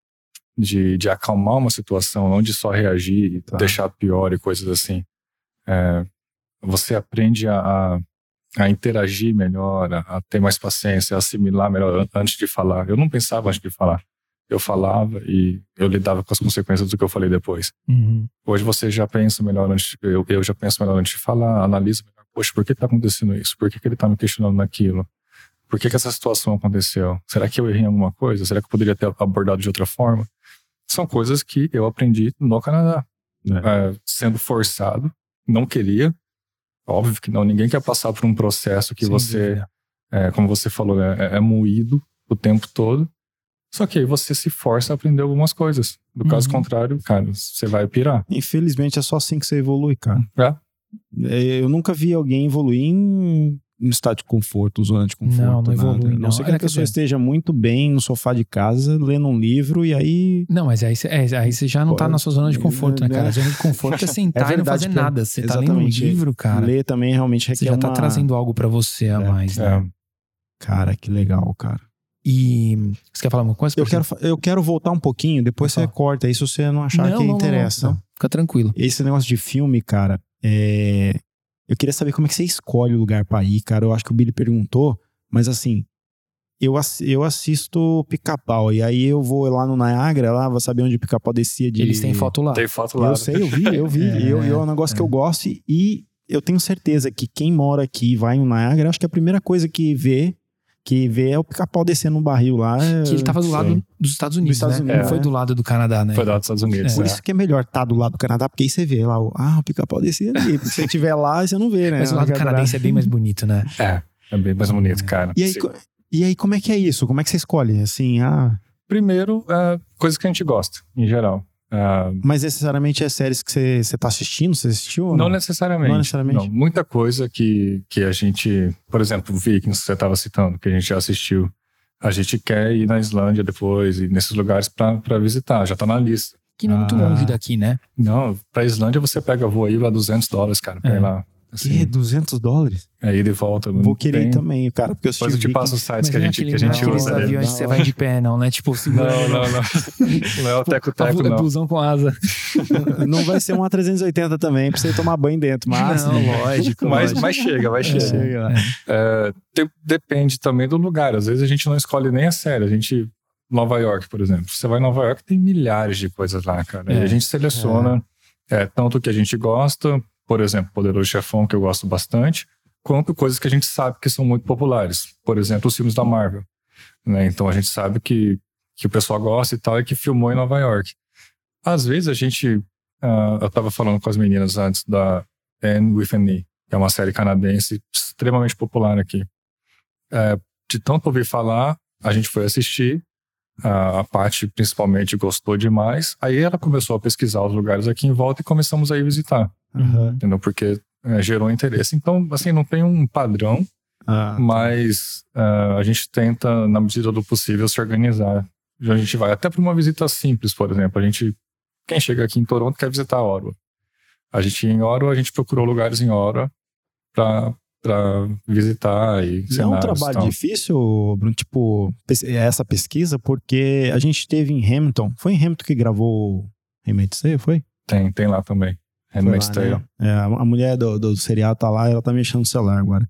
B: de, de acalmar uma situação, não de só reagir e tá. deixar pior e coisas assim. É, você aprende a, a, a interagir melhor, a, a, ter mais paciência, a assimilar melhor antes de falar. Eu não pensava antes de falar. eu falava e eu lidava com as consequências do que eu falei depois.
A: Uhum.
B: Hoje você já pensa melhor antes, eu, eu já penso melhor antes de falar, analisa melhor. Poxa, por que está acontecendo isso? Por que, que ele está me questionando naquilo? Por que, que essa situação aconteceu? Será que eu errei em alguma coisa? Será que eu poderia ter abordado de outra forma? São coisas que eu aprendi no Canadá. É. É, sendo forçado, não queria. Óbvio que não, ninguém quer passar por um processo que Sem você, é, como você falou, é, é moído o tempo todo. Só que aí você se força a aprender algumas coisas. Do uhum. caso contrário, cara, você vai pirar.
C: Infelizmente é só assim que você evolui, cara.
B: É.
C: é eu nunca vi alguém evoluir em estado de conforto, zona de conforto.
A: Não, não evolui. Não,
C: não sei que a pessoa esteja muito bem no sofá de casa, lendo um livro e aí.
A: Não, mas aí, é, aí você já não tá na sua zona de conforto, né, cara? [LAUGHS] A zona de conforto é sentar é verdade, e não fazer nada. Você tá lendo um livro, cara.
C: Ler também realmente requer.
A: Você já tá
C: uma...
A: trazendo algo para você a é, mais, né? É.
C: Cara, que legal, cara.
A: E você quer falar alguma coisa?
C: Eu quero, eu quero voltar um pouquinho, depois você corta aí se você não achar não, que não, interessa. Não,
A: Fica tranquilo.
C: Esse negócio de filme, cara, é... eu queria saber como é que você escolhe o lugar para ir, cara. Eu acho que o Billy perguntou, mas assim, eu, eu assisto pica-pau. E aí eu vou lá no Niagara, lá, vou saber onde o pica-pau descia de.
A: Eles têm foto lá.
B: Tem foto lá.
C: Eu sei, eu vi, [LAUGHS] eu vi. é, eu, eu, é um negócio é. que eu gosto e eu tenho certeza que quem mora aqui e vai no Niagara, acho que a primeira coisa que vê que vê é o pica-pau descendo no barril lá.
A: Que ele tava do lado dos Estados Unidos, dos Estados né? Unidos, Não foi do lado do Canadá, né?
B: Foi do lado dos Estados Unidos.
C: É. Por isso que é melhor estar tá do lado do Canadá, porque aí você vê lá, o, ah, o pica-pau descendo ali. se você estiver lá, você não vê, né?
A: Mas o lado canadense é bem mais bonito, né?
B: É, é bem mais bonito, cara.
C: E aí, e aí, como é que é isso? Como é que você escolhe? Assim, ah...
B: Primeiro, é, coisas que a gente gosta, em geral.
C: Uh, Mas necessariamente é séries que você está assistindo? Você assistiu?
B: Não, não, necessariamente. Não necessariamente. Não, muita coisa que, que a gente. Por exemplo, Vikings, que você estava citando, que a gente já assistiu. A gente quer ir na Islândia depois e nesses lugares para visitar, já está na lista.
A: Que não é muito ah. longe daqui, né?
B: Não, pra Islândia você pega voo aí lá 200 dólares, cara, pra é. ir lá.
C: Assim, que? 200 dólares?
B: É ida e volta.
C: Vou querer tem... também, cara, porque eu
B: Depois eu te passo os sites que a gente, que a gente
A: usa. Não, aviões que você vai de pé, não, né? Tipo,
B: segura. Não, não, [LAUGHS] não. Não é o teco-teco, não.
A: Busão com asa.
C: não vai ser um A380 também, pra você tomar banho dentro, mas...
A: Não, lógico.
B: mas, mas chega, vai chegar. É, é, depende também do lugar. Às vezes a gente não escolhe nem a série, a gente... Nova York, por exemplo. Você vai em Nova York, tem milhares de coisas lá, cara. É, e a gente seleciona é. é tanto que a gente gosta, por exemplo, Poderoso Chefão, que eu gosto bastante, quanto coisas que a gente sabe que são muito populares. Por exemplo, os filmes da Marvel. Né? Então a gente sabe que, que o pessoal gosta e tal, e que filmou em Nova York. Às vezes a gente. Uh, eu estava falando com as meninas antes da Anne with an E, que é uma série canadense extremamente popular aqui. É, de tanto ouvir falar, a gente foi assistir. A parte principalmente gostou demais. Aí ela começou a pesquisar os lugares aqui em volta e começamos a ir visitar. Uhum. Entendeu? Porque é, gerou interesse. Então, assim, não tem um padrão, ah, tá. mas uh, a gente tenta, na medida do possível, se organizar. A gente vai até para uma visita simples, por exemplo. A gente, quem chega aqui em Toronto quer visitar Ottawa. A gente em Ottawa, a gente procurou lugares em Ottawa para para visitar e
C: é um trabalho então. difícil, Bruno, tipo, essa pesquisa, porque a gente teve em Hamilton, foi em Hamilton que gravou Remake foi?
B: Tem, tem lá também. Handmaid's Tale.
C: Né? É, a mulher do, do seriado tá lá, ela tá mexendo no celular agora.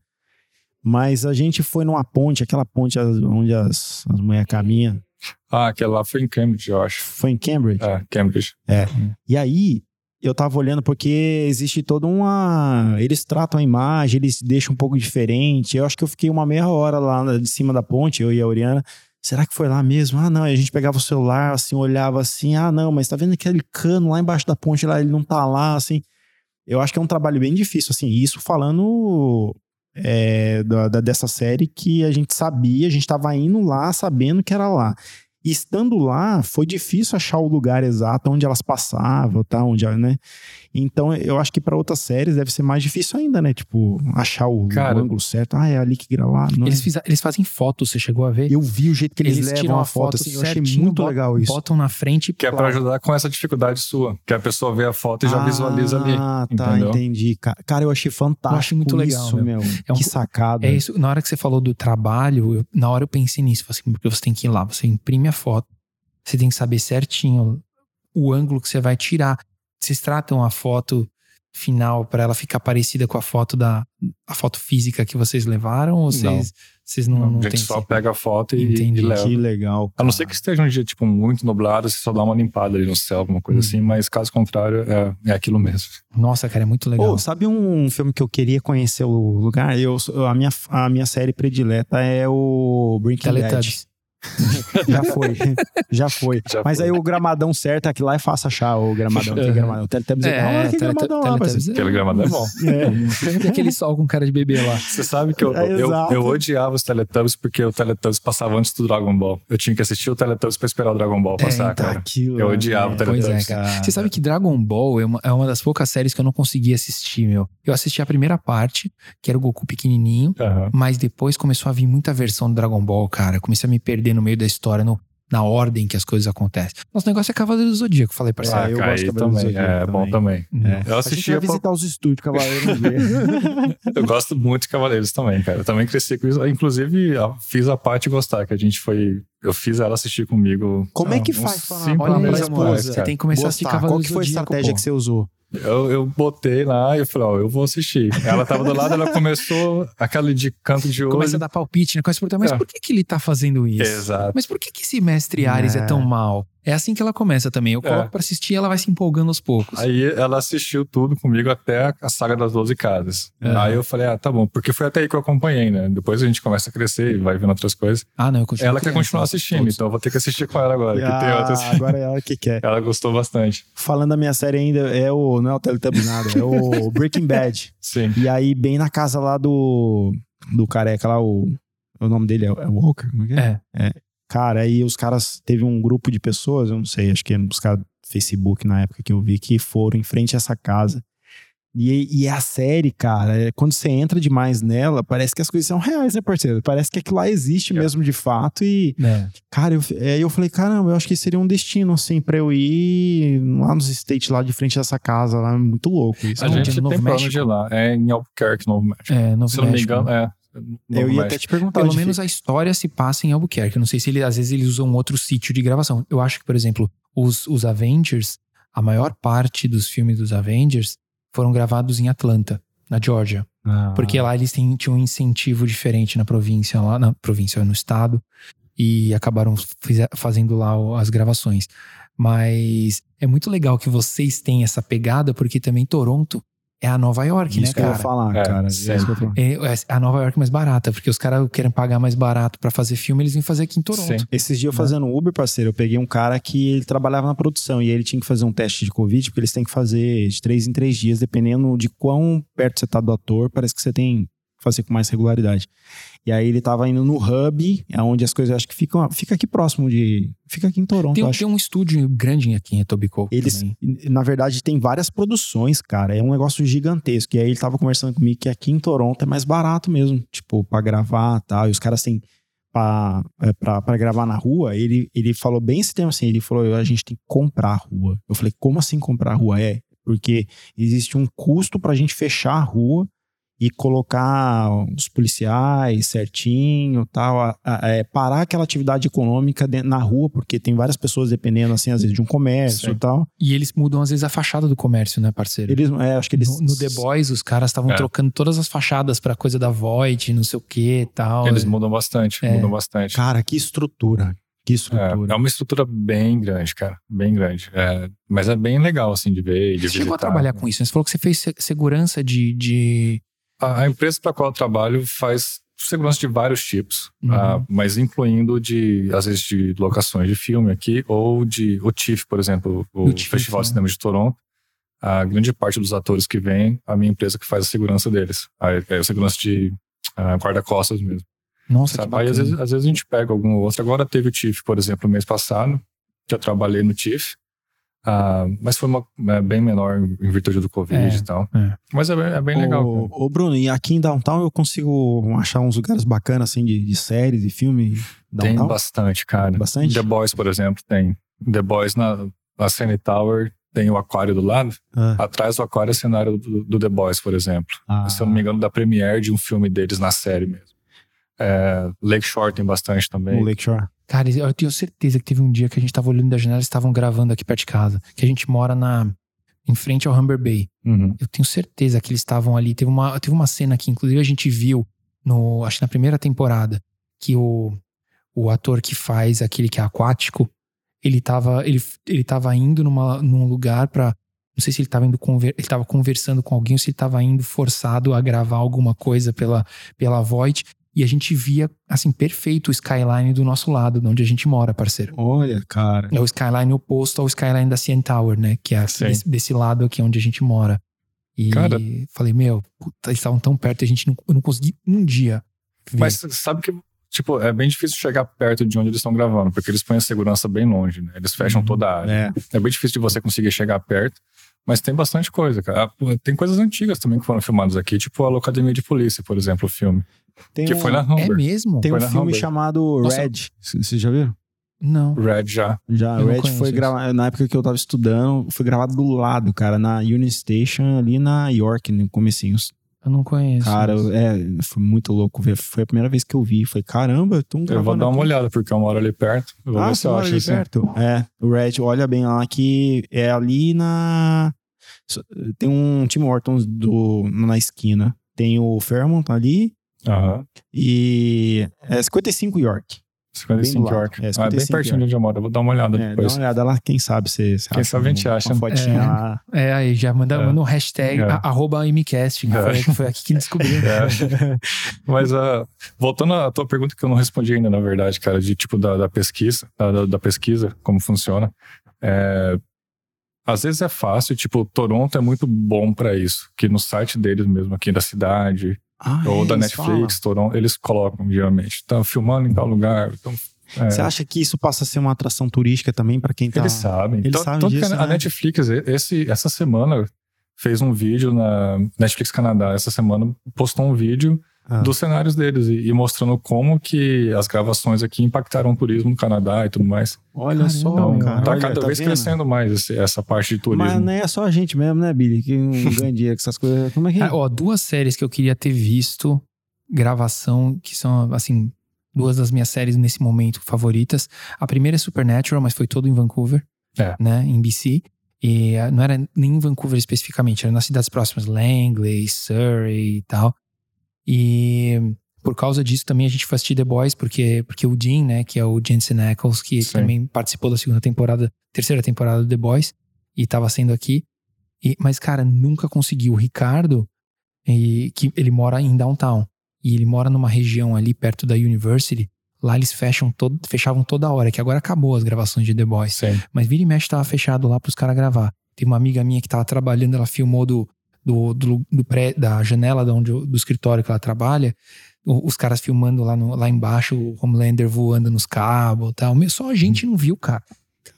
C: Mas a gente foi numa ponte, aquela ponte onde as, as mulheres caminham.
B: Ah, aquela lá foi em Cambridge, eu acho.
C: Foi em Cambridge?
B: É, Cambridge.
C: É. E aí, eu tava olhando porque existe toda uma. Eles tratam a imagem, eles deixam um pouco diferente. Eu acho que eu fiquei uma meia hora lá de cima da ponte, eu e a Oriana. Será que foi lá mesmo? Ah, não. E a gente pegava o celular, assim, olhava assim. Ah, não, mas tá vendo aquele cano lá embaixo da ponte, lá, ele não tá lá, assim. Eu acho que é um trabalho bem difícil, assim. Isso falando é, da, da, dessa série que a gente sabia, a gente tava indo lá sabendo que era lá. E estando lá, foi difícil achar o lugar exato onde elas passavam, tá? Onde, né? Então, eu acho que para outras séries deve ser mais difícil ainda, né? Tipo, achar o, Cara, o ângulo certo. Ah, é ali que gravar.
A: Eles, fiz, eles fazem fotos, você chegou a ver?
C: Eu vi o jeito que eles, eles levam tiram a foto, assim, eu achei muito botam, legal isso.
A: Botam na frente.
B: Que é para ajudar com essa dificuldade sua. Que a pessoa vê a foto e já ah, visualiza ali. Ah, tá, entendeu?
C: entendi. Cara, eu achei fantástico. Eu
A: acho muito legal, isso, meu.
C: É um, que sacada.
A: É isso. Na hora que você falou do trabalho, eu, na hora eu pensei nisso. Assim, porque você tem que ir lá, você imprime a foto, você tem que saber certinho o ângulo que você vai tirar. Vocês tratam a foto final para ela ficar parecida com a foto da a foto física que vocês levaram ou vocês vocês não, não,
B: não, a gente só pega a foto e, e leva.
C: Que legal.
B: Cara. A não ser que esteja um dia tipo muito nublado, você só dá uma limpada ali no céu, alguma coisa hum. assim, mas caso contrário é, é aquilo mesmo.
A: Nossa, cara, é muito legal.
C: Oh, sabe um filme que eu queria conhecer o lugar? Eu a minha a minha série predileta é o Breaking Bad. Já foi, [LAUGHS] já foi. Já Mas foi. aí o gramadão certo, aqui lá é fácil achar o gramadão. Tem gramadão. O Teletubbies é, é, que gramadão lá,
B: Aquele gramadão é bom.
A: É. Tem aquele sol com cara de bebê lá.
B: Você sabe que eu, é, eu, eu, odiava os Teletubbies porque o Teletubbies passava antes do Dragon Ball. Eu tinha que assistir o Teletubbies pra esperar o Dragon Ball passar, é, tá cara. Aquilo, eu odiava é. o Teletubbies.
A: Pois é, Você sabe que Dragon Ball é uma, é uma das poucas séries que eu não consegui assistir, meu. Eu assisti a primeira parte, que era o Goku pequenininho, uhum. mas depois começou a vir muita versão do Dragon Ball, cara. Eu comecei a me perder no meio da história, no, na ordem que as coisas acontecem. Nosso negócio é Cavaleiro do Zodíaco, falei parceiro.
B: Ah, eu gosto de Cavaleiro também, do Zodíaco. É, também. bom também. É. Eu assisti. A gente vai
C: visitar os estúdios Cavaleiros. [LAUGHS]
B: eu gosto muito de Cavaleiros também, cara. Eu também cresci com isso. Inclusive, fiz a parte gostar, que a gente foi. Eu fiz ela assistir comigo.
C: Como é que faz?
A: Olha aí, Você tem que começar a assistir Cavaleiros
C: Qual que foi a estratégia pô? que você usou?
B: Eu, eu botei lá e eu falei, ó, eu vou assistir. Ela tava do lado, ela começou aquela de canto de olho.
A: Começa a dar palpite, né? Começa a perguntar, mas é. por que, que ele tá fazendo isso?
B: Exato.
A: Mas por que, que esse mestre Ares é, é tão mal? É assim que ela começa também. Eu é. coloco é. pra assistir e ela vai se empolgando aos poucos.
B: Aí ela assistiu tudo comigo até a saga das 12 casas. É. Aí eu falei, ah, tá bom. Porque foi até aí que eu acompanhei, né? Depois a gente começa a crescer e vai vendo outras coisas.
A: Ah, não, eu continuo.
B: Ela quer continuar assistindo, todos. então eu vou ter que assistir com ela agora.
C: Ah,
B: que tem outras...
C: agora é ela que quer. [LAUGHS]
B: ela gostou bastante.
C: Falando da minha série ainda, é o. Não é o Teletubbies nada, é o [LAUGHS] Breaking Bad.
B: Sim.
C: E aí, bem na casa lá do. Do careca lá, o. O nome dele é, é Walker? Como é que é? É. é. Cara, aí os caras, teve um grupo de pessoas, eu não sei, acho que os caras do Facebook na época que eu vi, que foram em frente a essa casa. E, e a série, cara, é, quando você entra demais nela, parece que as coisas são reais, né, parceiro? Parece que aquilo lá existe é. mesmo de fato. E, é. cara, eu, aí eu falei, caramba, eu acho que seria um destino, assim, pra eu ir lá nos States, lá de frente dessa casa, lá, muito louco.
B: Isso. A gente tem Novo plano de ir lá, é em Albuquerque, Novo México.
A: É, Novo
B: Se
A: México.
B: não me engano, é.
C: Eu ia até te perguntar.
A: Pelo menos a história se passa em Albuquerque. Eu não sei se ele, às vezes eles usam outro sítio de gravação. Eu acho que, por exemplo, os, os Avengers, a maior parte dos filmes dos Avengers foram gravados em Atlanta, na Georgia. Ah. Porque lá eles têm, tinham um incentivo diferente na província, lá na província, no estado, e acabaram fazendo lá as gravações. Mas é muito legal que vocês têm essa pegada, porque também Toronto é a Nova York,
C: isso
A: né, cara?
C: Isso que eu ia falar, é, cara.
A: É, é, a Nova York mais barata, porque os caras querem pagar mais barato para fazer filme, eles vêm fazer aqui em Toronto. Sim.
C: Esses dias eu fazendo Uber, parceiro, eu peguei um cara que ele trabalhava na produção e ele tinha que fazer um teste de Covid, porque eles têm que fazer de três em três dias, dependendo de quão perto você tá do ator, parece que você tem fazer com mais regularidade. E aí ele tava indo no hub, onde as coisas acho que ficam. Fica aqui próximo de. Fica aqui em Toronto.
A: Tem, tem um estúdio grande aqui em Etobicoke.
C: Eles, também. na verdade, tem várias produções, cara. É um negócio gigantesco. E aí ele tava conversando comigo que aqui em Toronto é mais barato mesmo, tipo, pra gravar e tal. E os caras têm. Pra, é, gravar na rua, ele, ele falou bem esse tema assim, ele falou, a gente tem que comprar a rua. Eu falei, como assim comprar a rua? É, porque existe um custo pra gente fechar a rua e colocar os policiais certinho, tal, a, a, é, parar aquela atividade econômica de, na rua, porque tem várias pessoas dependendo, assim, às vezes de um comércio e tal.
A: E eles mudam, às vezes, a fachada do comércio, né, parceiro?
C: Eles, é, acho que eles...
A: No, no The Boys, os caras estavam é. trocando todas as fachadas pra coisa da Void, não sei o que e tal.
B: Eles mudam bastante, é. mudam bastante.
C: Cara, que estrutura. Que estrutura.
B: É, é uma estrutura bem grande, cara. Bem grande. É, mas é bem legal, assim, de ver e de Você visitar.
A: chegou a trabalhar com isso, né? Você falou que você fez segurança de, de
B: a, a empresa para a qual eu trabalho faz segurança de vários tipos, uhum. uh, mas incluindo de, às vezes, de locações de filme aqui, ou de o TIFF, por exemplo, o, o Festival de né? Cinema de Toronto. A grande parte dos atores que vêm, a minha empresa que faz a segurança deles. A, é a segurança de uh, guarda-costas mesmo.
A: Nossa, Sabe?
B: Aí, às vezes, às vezes a gente pega algum outro. Agora teve o TIFF, por exemplo, mês passado, que eu trabalhei no TIFF. Uh, mas foi uma, é, bem menor em virtude do Covid é, e tal. É. Mas é bem, é bem legal.
C: Ô, Bruno, e aqui em Downtown eu consigo achar uns lugares bacanas, assim, de, de séries, de filme?
B: Downtown? Tem bastante, cara.
C: Bastante?
B: The Boys, por exemplo, tem. The Boys na, na Tower tem o aquário do lado. Ah. Atrás do aquário é cenário do, do, The Boys, por exemplo. Ah. Se eu não me engano, da premiere de um filme deles na série mesmo. É, Lakeshore tem bastante também.
C: O Lakeshore.
A: Cara, eu tenho certeza que teve um dia que a gente tava olhando da janela e estavam gravando aqui perto de casa. Que a gente mora na. em frente ao Humber Bay.
B: Uhum.
A: Eu tenho certeza que eles estavam ali. Teve uma, teve uma cena que, inclusive, a gente viu no, acho que na primeira temporada, que o, o ator que faz aquele que é aquático, ele tava, ele, ele tava indo numa, num lugar para não sei se ele estava indo conver, ele tava conversando com alguém ou se ele estava indo forçado a gravar alguma coisa pela, pela Void. E a gente via, assim, perfeito o skyline do nosso lado, de onde a gente mora, parceiro.
C: Olha, cara.
A: É o skyline oposto ao skyline da CN Tower, né? Que é desse, desse, lado aqui onde a gente mora. E cara, falei, meu, puta, eles estavam tão perto e a gente não, eu não consegui um dia.
B: Ver. Mas sabe que, tipo, é bem difícil chegar perto de onde eles estão gravando, porque eles põem a segurança bem longe, né? Eles fecham uhum, toda a área. É. é bem difícil de você conseguir chegar perto. Mas tem bastante coisa, cara. Ah, tem coisas antigas também que foram filmadas aqui, tipo a Locademia de Polícia, por exemplo, o filme. Tem que um... foi na Humber.
A: É mesmo?
C: Tem
A: foi
C: um filme Humber. chamado Nossa. Red. Vocês já viram?
A: Não.
B: Red já.
C: Já, eu Red foi gravado. Na época que eu tava estudando, foi gravado do lado, cara, na Union Station, ali na York, no comecinho.
A: Eu não conheço.
C: Cara, mas... é, foi muito louco. Foi a primeira vez que eu vi. Falei, caramba, tô
B: Eu vou dar uma olhada, porque eu moro ali perto. Eu vou
C: ah,
B: ver se eu
C: acho ali
B: assim.
C: perto? É, o Red, olha bem lá que é ali na. Tem um Tim Hortons do, na esquina. Tem o Fairmont ali.
B: Uhum.
C: E é 55 York.
B: 55 York. É, 55 ah, bem pertinho de onde eu moro. Eu vou dar uma olhada é, depois.
C: Dá uma olhada lá, quem sabe você.
B: Quem sabe a gente acha. Uma
C: fotinha é, lá.
A: É, aí já manda, é. manda um hashtag é. arroba MCast, que foi, foi, aqui que descobriu. [LAUGHS]
B: É. Mas uh, voltando à tua pergunta que eu não respondi ainda, na verdade, cara, de tipo da, da pesquisa, da, da, pesquisa, como funciona. É, às vezes é fácil, tipo, Toronto é muito bom para isso, que no site deles mesmo, aqui da cidade, ah, ou é, da Netflix, Toronto, eles colocam, geralmente, tá filmando em tal lugar, então
C: é. Você acha que isso passa a ser uma atração turística também para quem tá.
B: Eles sabem. Eles sabem tanto disso, que a, né? Netflix, esse, essa semana, fez um vídeo na Netflix Canadá. Essa semana postou um vídeo ah. dos cenários deles e, e, mostrando como que as gravações aqui impactaram o turismo no Canadá e tudo mais.
C: Olha Caramba, só, então, cara.
B: Tá
C: olha,
B: cada
C: tá
B: vez vendo? crescendo mais esse, essa parte de turismo.
C: Mas não é só a gente mesmo, né, Billy? Que [LAUGHS] não ganha dinheiro com essas coisas. Como é que é?
A: Ah, ó, duas séries que eu queria ter visto gravação, que são, assim, duas das minhas séries nesse momento favoritas. A primeira é Supernatural, mas foi todo em Vancouver,
B: é.
A: né, em BC. E ah, não era nem em Vancouver especificamente, era nas cidades próximas, Langley, Surrey e tal. E por causa disso também a gente foi assistir The Boys, porque, porque o Dean, né, que é o Jensen Ackles, que Sim. também participou da segunda temporada, terceira temporada do The Boys, e tava sendo aqui. E, mas, cara, nunca conseguiu. O Ricardo, e, que ele mora em downtown, e ele mora numa região ali perto da University, lá eles fecham todo, fechavam toda hora, que agora acabou as gravações de The Boys.
B: Sim.
A: Mas vira e mexe tava fechado lá pros caras gravar. Tem uma amiga minha que tava trabalhando, ela filmou do, do, do, do pré, da janela onde, do escritório que ela trabalha, os caras filmando lá, no, lá embaixo, o Homelander voando nos cabos e tal. Só a gente não viu, cara.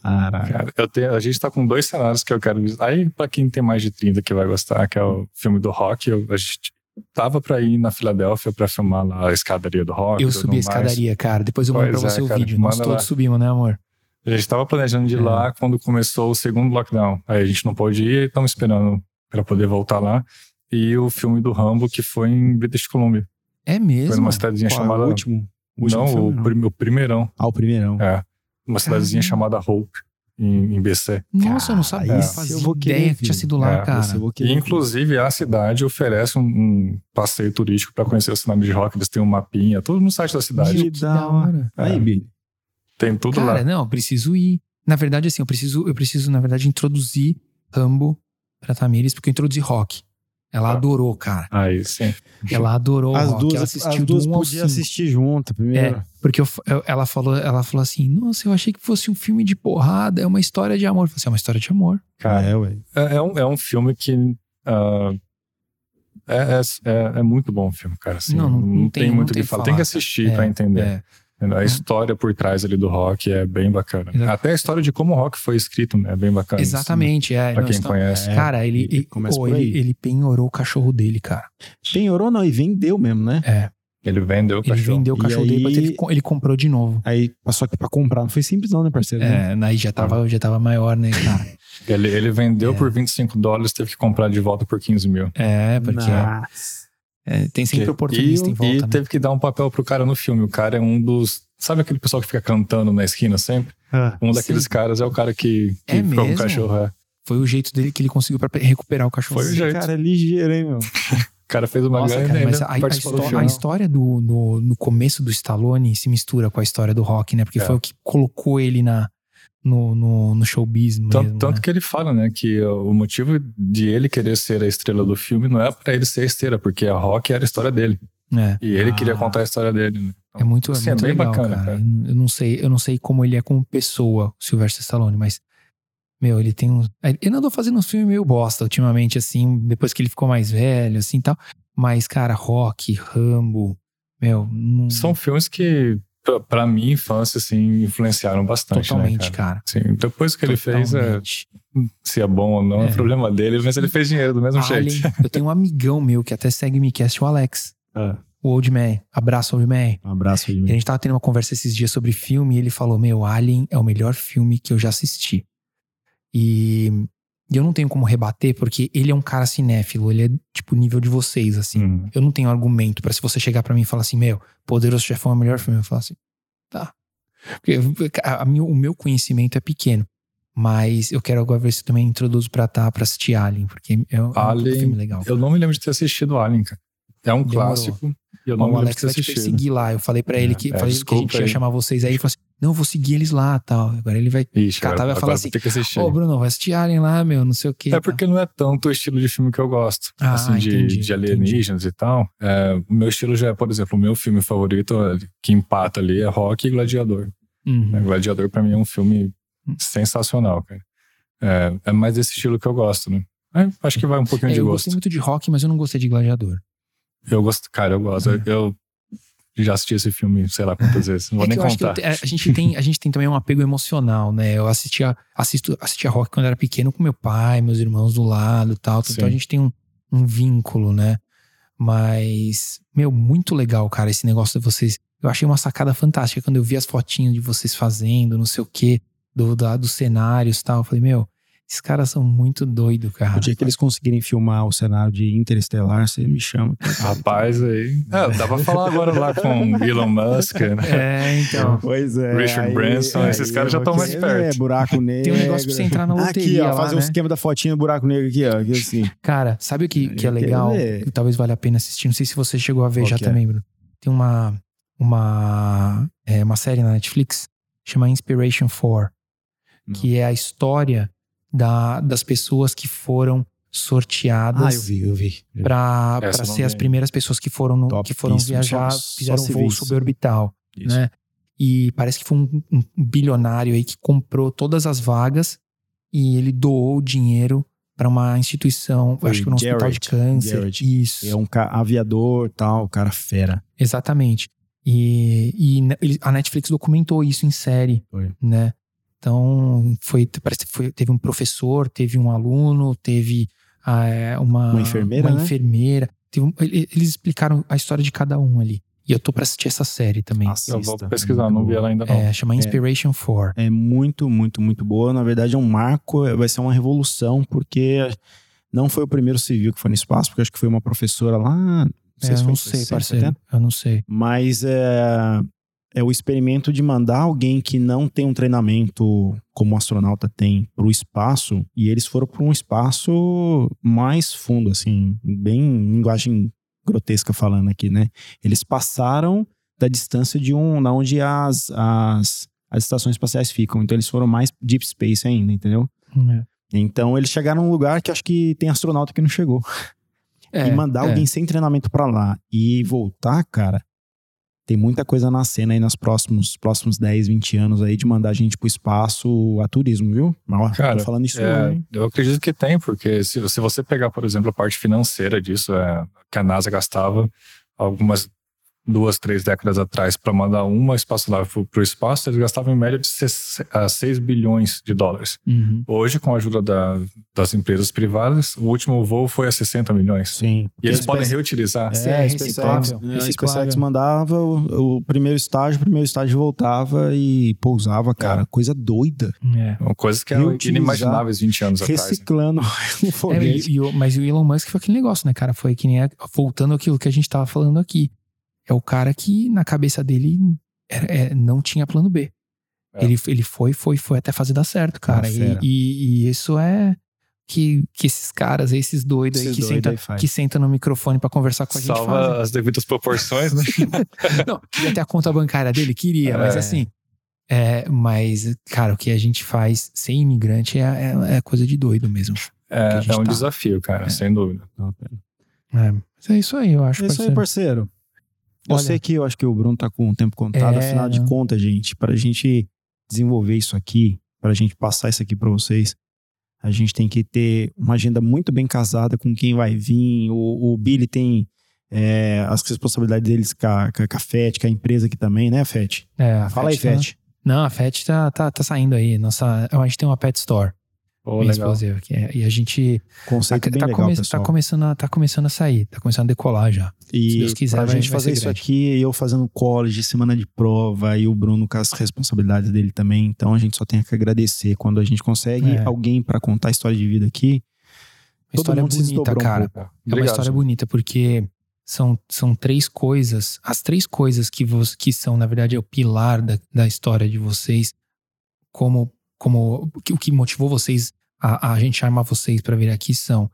B: Caraca. Cara, eu tenho, a gente tá com dois cenários que eu quero visitar. Aí, pra quem tem mais de 30 que vai gostar, que é o filme do rock, eu, a gente tava pra ir na Filadélfia pra filmar lá a escadaria do rock.
A: Eu subi a escadaria, mais. cara. Depois eu mando pra você é, o cara, vídeo. Nós todos lá. subimos, né, amor?
B: A gente tava planejando de ir é. lá quando começou o segundo lockdown. Aí a gente não pôde ir e estamos esperando para poder voltar lá. E o filme do Rambo, que foi em British Columbia.
A: É mesmo?
B: Foi numa cidadezinha
C: Qual,
B: chamada.
C: É o último? O último
B: não,
C: filme,
B: o, não, o primeirão.
C: Ah, o primeirão.
B: É. Uma cidadezinha chamada Hope. Em, em, BC.
A: Nossa, eu não sabia. É. Eu vou ideia que tinha sido lá, é, cara.
B: E, inclusive, a cidade oferece um, um passeio turístico para conhecer a cidade de rock. Eles têm um mapinha, tudo no site da cidade.
C: Que da hora.
B: É. Aí, Billy. Tem tudo
A: cara,
B: lá.
A: Cara, não, eu preciso ir. Na verdade, assim, eu preciso, eu preciso, na verdade, introduzir Rambo pra Tamires, porque eu introduzi rock. Ela ah. adorou, cara.
B: Aí sim.
A: Ela adorou
C: as
A: rock.
C: Duas,
A: ela assistiu
C: as duas podia assistir junto primeiro.
A: É, porque eu, eu, ela, falou, ela falou assim: Nossa, eu achei que fosse um filme de porrada, é uma história de amor. Eu falei assim: É uma história de amor.
B: Cara, é, ué. É, é, um, é um filme que. Uh, é, é, é, é, muito bom o filme, cara. Assim, não, não, não, tem, tem muito o que falar. Tem que assistir é, para entender. É. A história por trás ali do rock é bem bacana. Exato. Até a história de como o rock foi escrito né, é bem bacana.
A: Exatamente, assim, é.
B: Pra quem conhece.
A: É, cara, ele, ele, pô, ele, ele, penhorou o cachorro dele, cara.
C: Penhorou não, e vendeu mesmo, né?
A: É.
B: Ele vendeu o
A: cachorro. Ele vendeu o cachorro aí, dele, depois ele, ele comprou de novo.
C: Aí passou aqui pra comprar, não foi simples não, né, parceiro?
A: É, né? aí já tava, já tava maior, né, cara? [LAUGHS]
B: ele, ele vendeu é. por 25 dólares, teve que comprar de volta por 15 mil.
A: É, porque... Nossa. É, tem sempre oportunista
B: e,
A: em volta.
B: E
A: né?
B: teve que dar um papel pro cara no filme. O cara é um dos. Sabe aquele pessoal que fica cantando na esquina sempre? Ah, um daqueles sim. caras é o cara que, que
A: é
B: ficou com o cachorro. É.
A: Foi o jeito dele que ele conseguiu para recuperar o cachorro.
B: Foi o jeito.
C: Cara, é ligeiro, hein, meu? [LAUGHS]
B: O cara fez uma Nossa, grande cara, mas
A: a, a, a, a, história do no, no, começo do Stallone se mistura com a história do rock, né? Porque é. foi o que colocou ele na, no, no, no showbiz mesmo.
B: Tanto, tanto
A: né?
B: que ele fala, né? Que o motivo de ele querer ser a estrela do filme não é para ele ser a estrela, porque a rock era a história dele. É. E ele ah. queria contar a história dele. Né?
A: Então, é muito, assim, é muito é bem legal, bacana, cara. cara. Eu não sei, eu não sei como ele é como pessoa, o Sylvester Stallone, mas meu, ele tem um. Ele andou fazendo um filme meio bosta ultimamente, assim, depois que ele ficou mais velho, assim tal. Mas, cara, Rock, Rambo, meu. Não...
B: São filmes que, pra minha infância, assim, influenciaram bastante.
A: Né, Totalmente,
B: né,
A: cara? cara.
B: Sim, depois que Totalmente. ele fez, é, se é bom ou não, é. é problema dele, mas ele fez dinheiro do mesmo Alien, jeito. [LAUGHS]
A: Eu tenho um amigão meu que até segue me cast, o Alex.
C: Ah.
A: O Old Man. Abraço, Old Man.
C: Um abraço, Old Man.
A: E a gente tava tendo uma conversa esses dias sobre filme e ele falou: Meu, Alien é o melhor filme que eu já assisti. E, e eu não tenho como rebater, porque ele é um cara cinéfilo, ele é tipo nível de vocês, assim. Uhum. Eu não tenho argumento para se você chegar para mim e falar assim: Meu, Poderoso Chefão é o melhor filme. Eu falo assim: Tá. Porque a, a, o meu conhecimento é pequeno. Mas eu quero agora ver se também introduzo pra tá, pra assistir Alien, porque é, um,
B: Alien,
A: é um filme legal.
B: Eu não me lembro de ter assistido Alien, cara. É um Demorou. clássico. E eu não o Alex vai te
A: perseguir lá. Eu falei para ele que, é, falei que a gente ia chamar vocês aí. Ele falou assim: não, vou seguir eles lá tal. Agora ele vai Ixi, catar e vai falar assim: Ô, oh, Bruno, vai assistir Alien lá, meu, não sei o quê.
B: É porque não é tanto o estilo de filme que eu gosto. Ah, assim, de, entendi, de alienígenas entendi. e tal. É, o meu estilo já é, por exemplo, o meu filme favorito que empata ali é Rock e Gladiador. Uhum. É, Gladiador, para mim, é um filme sensacional, cara. É, é mais desse estilo que eu gosto, né? É, acho que vai um pouquinho
A: é,
B: de
A: eu
B: gosto.
A: Eu gostei muito de rock, mas eu não gostei de Gladiador.
B: Eu gosto, cara, eu gosto. É. Eu já assisti esse filme, sei lá quantas vezes. Não vou é nem contar.
A: Eu, a, gente tem, a gente tem também um apego emocional, né? Eu assistia, assisto, assistia rock quando era pequeno com meu pai, meus irmãos do lado e tal. Sim. Então a gente tem um, um vínculo, né? Mas, meu, muito legal, cara, esse negócio de vocês. Eu achei uma sacada fantástica quando eu vi as fotinhas de vocês fazendo, não sei o quê, do, da, dos cenários e tal. Eu falei, meu, esses caras são muito doidos, cara.
C: O dia que eles conseguirem filmar o cenário de Interestelar, você me chama.
B: Rapaz, aí. É, dá pra falar agora lá com Elon Musk, né?
A: É, então.
C: Pois é.
B: Richard aí, Branson, aí, esses caras já estão mais perto.
C: É, buraco negro.
A: Tem um negócio pra você entrar na loteria.
C: Aqui, ó,
A: lá,
C: fazer
A: né?
C: um esquema da fotinha do buraco negro aqui, ó. Aqui assim.
A: Cara, sabe o que, que é legal? Que talvez valha a pena assistir. Não sei se você chegou a ver Qual já também, é? Bruno. Tem uma, uma, é, uma série na Netflix chama Inspiration 4, que é a história da, das pessoas que foram sorteadas.
C: Ah, eu vi, eu vi.
A: Pra, pra ser as primeiras pessoas que foram, no, que foram viajar, só, fizeram só um voo suborbital. Isso. Né? E parece que foi um, um, bilionário aí que comprou todas as vagas e ele doou o dinheiro para uma instituição, foi acho que um hospital de câncer. Garrett. Isso.
C: É um aviador tal, cara fera.
A: Exatamente. E, e a Netflix documentou isso em série,
C: foi.
A: né? Então, foi, parece que foi, teve um professor, teve um aluno, teve ah, uma,
C: uma enfermeira.
A: Uma
C: né?
A: enfermeira. Um, eles explicaram a história de cada um ali. E eu tô pra assistir essa série também.
B: Assista, eu vou pesquisar, não vi ela ainda não.
A: É, chama Inspiration 4.
C: É, é muito, muito, muito boa. Na verdade, é um marco, vai ser uma revolução, porque não foi o primeiro civil que foi no espaço, porque acho que foi uma professora lá. Não
A: sei é, se eu não sei, parceiro. Eu não sei.
C: Mas é, é o experimento de mandar alguém que não tem um treinamento como o astronauta tem para o espaço e eles foram para um espaço mais fundo, assim, bem linguagem grotesca falando aqui, né? Eles passaram da distância de um, da onde as, as, as estações espaciais ficam, então eles foram mais deep space ainda, entendeu? É. Então eles chegaram num lugar que acho que tem astronauta que não chegou. É, e mandar é. alguém sem treinamento para lá e voltar, cara, tem muita coisa na cena aí nos próximos, próximos 10, 20 anos aí de mandar a gente pro espaço a turismo, viu?
B: Mas, Cara, tô falando isso é, não, Eu acredito que tem, porque se, se você pegar, por exemplo, a parte financeira disso, é, que a NASA gastava, algumas duas, três décadas atrás para mandar uma espaçonave para o espaço, eles gastavam em média de 6 bilhões de dólares.
A: Uhum.
B: Hoje, com a ajuda da, das empresas privadas, o último voo foi a 60 milhões.
C: Sim.
B: E eles podem reutilizar.
C: É, é a SpaceX, a SpaceX mandava o, o, primeiro estágio, o primeiro estágio voltava e pousava, cara. É. Coisa doida.
B: É. Coisas que eram inimagináveis 20 anos
C: reciclando [LAUGHS]
B: atrás.
C: Reciclando
A: é, e, e, Mas o Elon Musk foi aquele negócio, né, cara? Foi que nem... A, voltando aquilo que a gente tava falando aqui é o cara que na cabeça dele era, é, não tinha plano B. É. Ele, ele foi, foi, foi até fazer dar certo, cara. E, e, e, isso é. que, que esses caras, esses doidos aí, que, senta, aí que senta no microfone para conversar com a
B: gente.
A: Salva
B: fazem. as devidas proporções, né? [LAUGHS]
A: Não, queria ter a conta bancária dele, queria, é. mas assim. É, mas, cara, o que a gente faz sem imigrante é, é, é coisa de doido mesmo.
B: É, é um tá. desafio, cara, é. sem dúvida.
A: É, mas é isso aí, eu acho.
C: É isso aí, parceiro. Eu Olha, sei que eu acho que o Bruno tá com o tempo contado, é, afinal de contas, gente, pra gente desenvolver isso aqui, pra gente passar isso aqui pra vocês, a gente tem que ter uma agenda muito bem casada com quem vai vir. O, o Billy tem é, as responsabilidades deles com a, com a FET, com a empresa aqui também, né, FET?
A: É,
C: Fala FET aí, FET. Tá...
A: Não, a FET tá, tá, tá saindo aí. Nossa, a gente tem uma Pet Store.
B: Oh, legal.
A: É, e a gente
C: Conceito tá, tá, legal, come,
A: tá, começando a, tá começando a sair, tá começando a decolar já.
C: E Se Deus quiser, pra gente fazer isso grande. aqui, eu fazendo college, semana de prova, e o Bruno com as responsabilidades dele também. Então a gente só tem que agradecer quando a gente consegue é. alguém para contar a história de vida aqui.
A: Uma história bonita, cara. Um é uma história bonita porque são, são três coisas, as três coisas que, vos, que são, na verdade, é o pilar da, da história de vocês, como como o que motivou vocês a, a gente chamar vocês para vir aqui são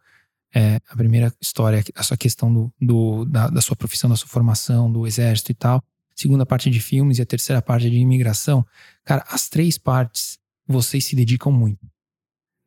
A: é, a primeira história, a sua questão do, do da, da, sua profissão, da sua formação, do exército e tal. Segunda parte de filmes e a terceira parte de imigração. Cara, as três partes vocês se dedicam muito.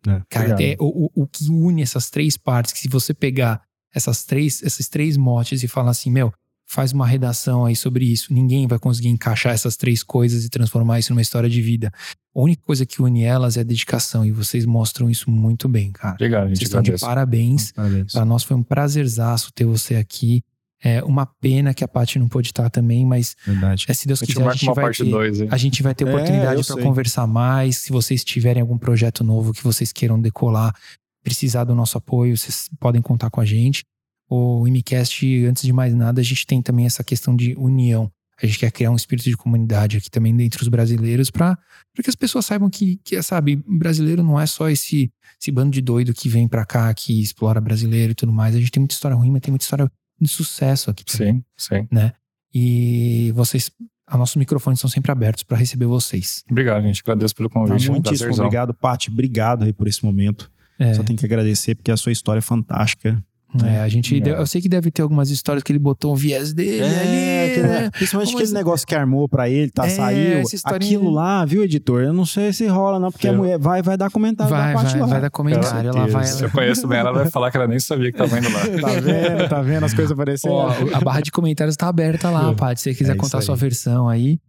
A: É, Cara, é, o, o, o que une essas três partes, que se você pegar essas três, esses três motes e falar assim, meu, faz uma redação aí sobre isso. Ninguém vai conseguir encaixar essas três coisas e transformar isso numa história de vida. A única coisa que une elas é a dedicação e vocês mostram isso muito bem, cara.
B: Obrigado, gente.
A: Vocês estão de parabéns.
C: parabéns.
A: Para nós foi um prazerzaço ter você aqui. É uma pena que a Paty não pôde estar também, mas
C: Verdade.
A: É, se Deus quiser, a gente, vai ter, dois, a gente vai ter oportunidade é, para conversar mais. Se vocês tiverem algum projeto novo que vocês queiram decolar, precisar do nosso apoio, vocês podem contar com a gente o Imicast, antes de mais nada, a gente tem também essa questão de união. A gente quer criar um espírito de comunidade aqui também entre os brasileiros para que as pessoas saibam que, que, sabe, brasileiro não é só esse, esse bando de doido que vem para cá, que explora brasileiro e tudo mais. A gente tem muita história ruim, mas tem muita história de sucesso aqui
B: também. Sim, sim.
A: Né? E vocês, os nossos microfones estão sempre abertos para receber vocês.
B: Obrigado, gente. Agradeço pelo convite.
C: Tá, muitíssimo obrigado, Paty. Obrigado aí por esse momento. É. Só tenho que agradecer porque a sua história é fantástica.
A: É, a gente. É. Eu sei que deve ter algumas histórias que ele botou um viés dele é, ali. Né?
C: Principalmente Como aquele negócio que armou pra ele, tá? É, saiu. Aquilo lá, viu, editor? Eu não sei se rola, não, porque a mulher vai, vai dar comentário
A: vai,
C: vai,
A: lá. Vai dar comentário. Ela vai,
B: Se eu conheço bem, ela vai falar que ela nem sabia que tava indo lá.
C: tá vendo, tá vendo as coisas aparecendo. Ó,
A: a barra de comentários tá aberta lá, é. Paty. Se você quiser é contar a sua versão aí.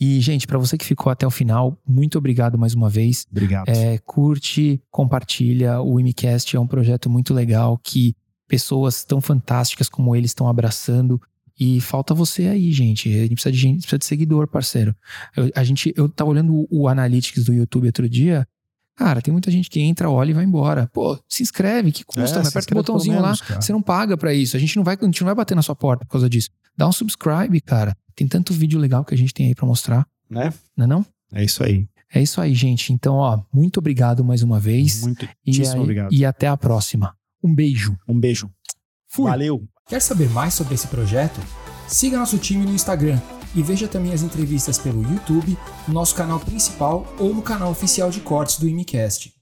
A: E, gente, para você que ficou até o final, muito obrigado mais uma vez.
C: Obrigado.
A: É, curte, compartilha. O Imicast é um projeto muito legal que pessoas tão fantásticas como eles estão abraçando. E falta você aí, gente. A gente precisa de, gente, precisa de seguidor, parceiro. Eu, a gente, eu tava olhando o, o Analytics do YouTube outro dia. Cara, tem muita gente que entra, olha e vai embora. Pô, se inscreve, que custa? É, aperta o botãozinho menos, lá. Cara. Você não paga para isso. A gente não vai, a gente não vai bater na sua porta por causa disso. Dá um subscribe, cara. Tem tanto vídeo legal que a gente tem aí para mostrar.
C: Né?
A: Não é não?
C: É isso aí.
A: É isso aí, gente. Então, ó, muito obrigado mais uma vez.
C: Muito
A: e, aí,
C: obrigado.
A: E até a próxima. Um beijo.
C: Um beijo.
A: Fui.
C: Valeu.
A: Quer saber mais sobre esse projeto? Siga nosso time no Instagram e veja também as entrevistas pelo YouTube, no nosso canal principal ou no canal oficial de cortes do Imicast.